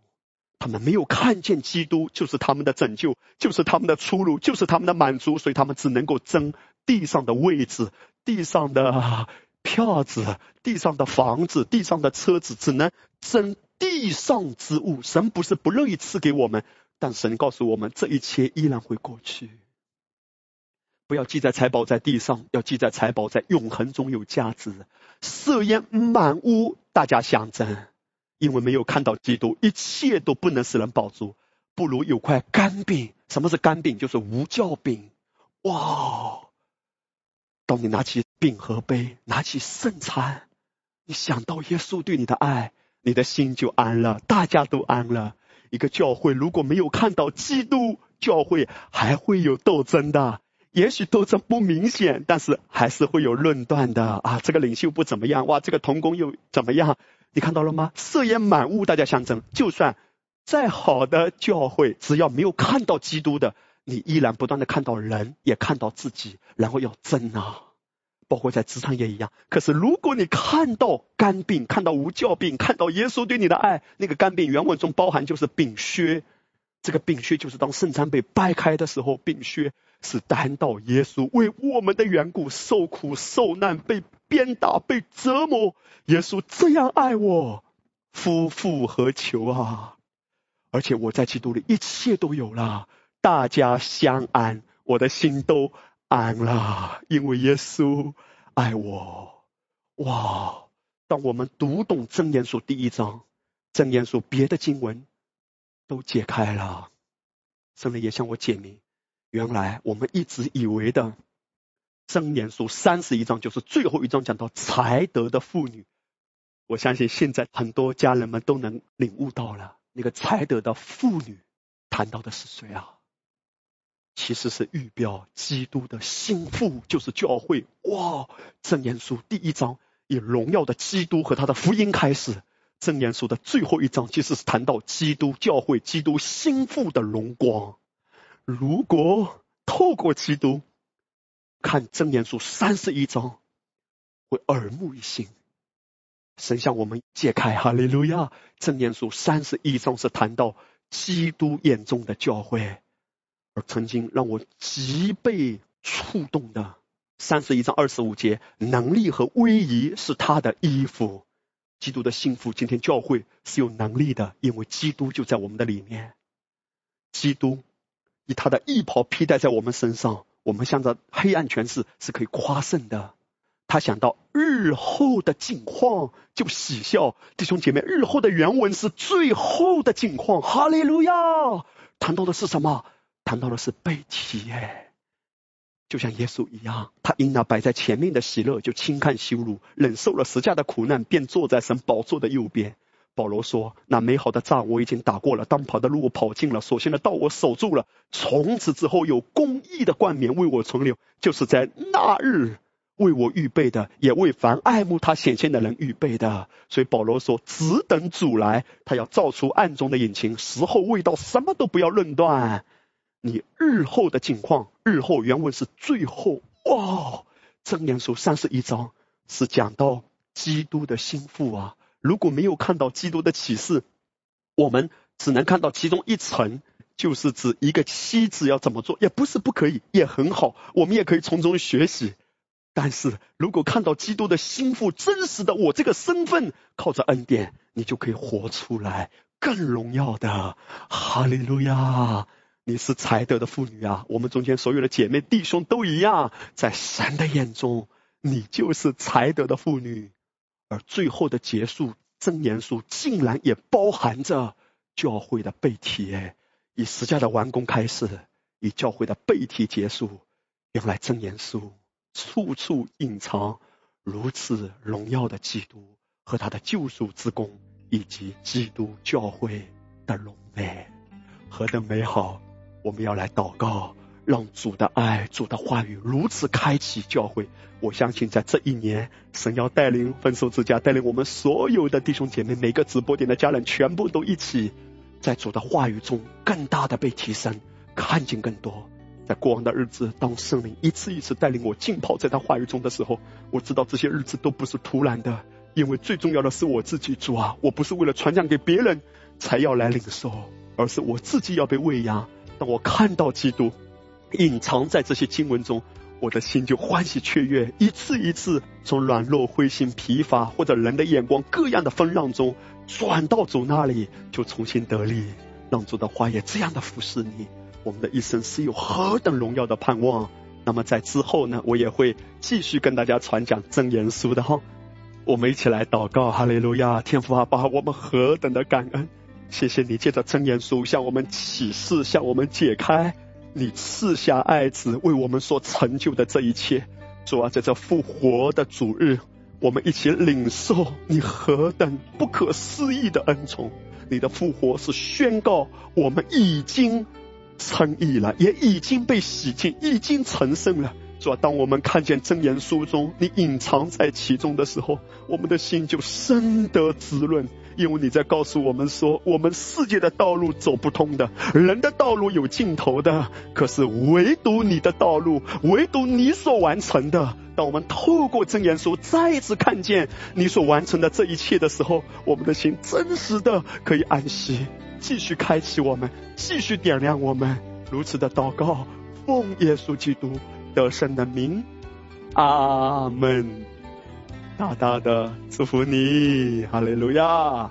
Speaker 1: 他们没有看见基督就是他们的拯救，就是他们的出路，就是他们的满足，所以他们只能够争地上的位置、地上的票子、地上的房子、地上的车子，只能争地上之物。神不是不乐意赐给我们，但神告诉我们，这一切依然会过去。不要记在财宝在地上，要记在财宝在永恒中有价值。色烟满屋，大家相争，因为没有看到基督，一切都不能使人饱足。不如有块干饼。什么是干饼？就是无酵饼。哇！当你拿起饼和杯，拿起圣餐，你想到耶稣对你的爱，你的心就安了，大家都安了。一个教会如果没有看到基督，教会还会有斗争的。也许斗争不明显，但是还是会有论断的啊！这个领袖不怎么样，哇，这个童工又怎么样？你看到了吗？色烟满屋，大家相争。就算再好的教会，只要没有看到基督的，你依然不断的看到人，也看到自己，然后要争啊！包括在职场也一样。可是如果你看到肝病，看到无教病，看到耶稣对你的爱，那个肝病原文中包含就是丙靴，这个丙靴就是当圣餐被掰开的时候，丙靴。是担到耶稣为我们的缘故受苦受难，被鞭打，被折磨。耶稣这样爱我，夫复何求啊！而且我在基督里一切都有了，大家相安，我的心都安了，因为耶稣爱我。哇！当我们读懂真言书第一章，真言书别的经文都解开了，圣灵也向我解明。原来我们一直以为的真言书三十一章就是最后一章讲到才德的妇女，我相信现在很多家人们都能领悟到了，那个才德的妇女谈到的是谁啊？其实是预表基督的心腹，就是教会。哇！真言书第一章以荣耀的基督和他的福音开始，真言书的最后一章其实是谈到基督教会、基督心腹的荣光。如果透过基督看真言书三十一章，会耳目一新。神向我们解开哈利路亚！真言书三十一章是谈到基督眼中的教会，而曾经让我极被触动的三十一章二十五节，能力和威仪是他的衣服。基督的幸福，今天教会是有能力的，因为基督就在我们的里面。基督。以他的衣袍披戴在我们身上，我们向着黑暗权势是可以夸胜的。他想到日后的境况就喜笑，弟兄姐妹，日后的原文是最后的境况。哈利路亚！谈到的是什么？谈到的是悲体耶，就像耶稣一样，他因那摆在前面的喜乐，就轻看羞辱，忍受了十架的苦难，便坐在神宝座的右边。保罗说：“那美好的仗我已经打过了，当跑的路我跑尽了，所幸的道我守住了。从此之后，有公义的冠冕为我存留，就是在那日为我预备的，也为凡爱慕他显现的人预备的。所以保罗说：只等主来，他要照出暗中的隐情，时候未到，什么都不要论断。你日后的境况，日后原文是最后。哇，真言书三十一章是讲到基督的心腹啊。”如果没有看到基督的启示，我们只能看到其中一层，就是指一个妻子要怎么做，也不是不可以，也很好，我们也可以从中学习。但是如果看到基督的心腹真实的我这个身份，靠着恩典，你就可以活出来更荣耀的。哈利路亚！你是才德的妇女啊！我们中间所有的姐妹弟兄都一样，在神的眼中，你就是才德的妇女。而最后的结束，真言书竟然也包含着教会的背题，以十架的完工开始，以教会的背题结束。原来真言书处处隐藏如此荣耀的基督和他的救赎之功，以及基督教会的荣美，何等美好！我们要来祷告，让主的爱、主的话语如此开启教会。我相信在这一年，神要带领丰收之家，带领我们所有的弟兄姐妹，每个直播点的家人，全部都一起在主的话语中更大的被提升，看见更多。在过往的日子，当圣灵一次一次带领我浸泡在他话语中的时候，我知道这些日子都不是突然的，因为最重要的是我自己。主啊，我不是为了传讲给别人才要来领受，而是我自己要被喂养。当我看到基督隐藏在这些经文中。我的心就欢喜雀跃，一次一次从软弱、灰心、疲乏或者人的眼光各样的风浪中转到主那里，就重新得力。让主的话也这样的服侍你，我们的一生是有何等荣耀的盼望。那么在之后呢，我也会继续跟大家传讲真言书的哈。我们一起来祷告，哈利路亚，天父阿爸，我们何等的感恩，谢谢你借着真言书向我们启示，向我们解开。你赐下爱子为我们所成就的这一切，主啊，在这复活的主日，我们一起领受你何等不可思议的恩宠。你的复活是宣告我们已经称义了，也已经被洗净，已经成圣了。主啊，当我们看见真言书中你隐藏在其中的时候，我们的心就深得滋润。因为你在告诉我们说，我们世界的道路走不通的，人的道路有尽头的，可是唯独你的道路，唯独你所完成的。当我们透过真言书再一次看见你所完成的这一切的时候，我们的心真实的可以安息，继续开启我们，继续点亮我们。如此的祷告，奉耶稣基督得胜的名，阿门。大大的祝福你，哈利路亚。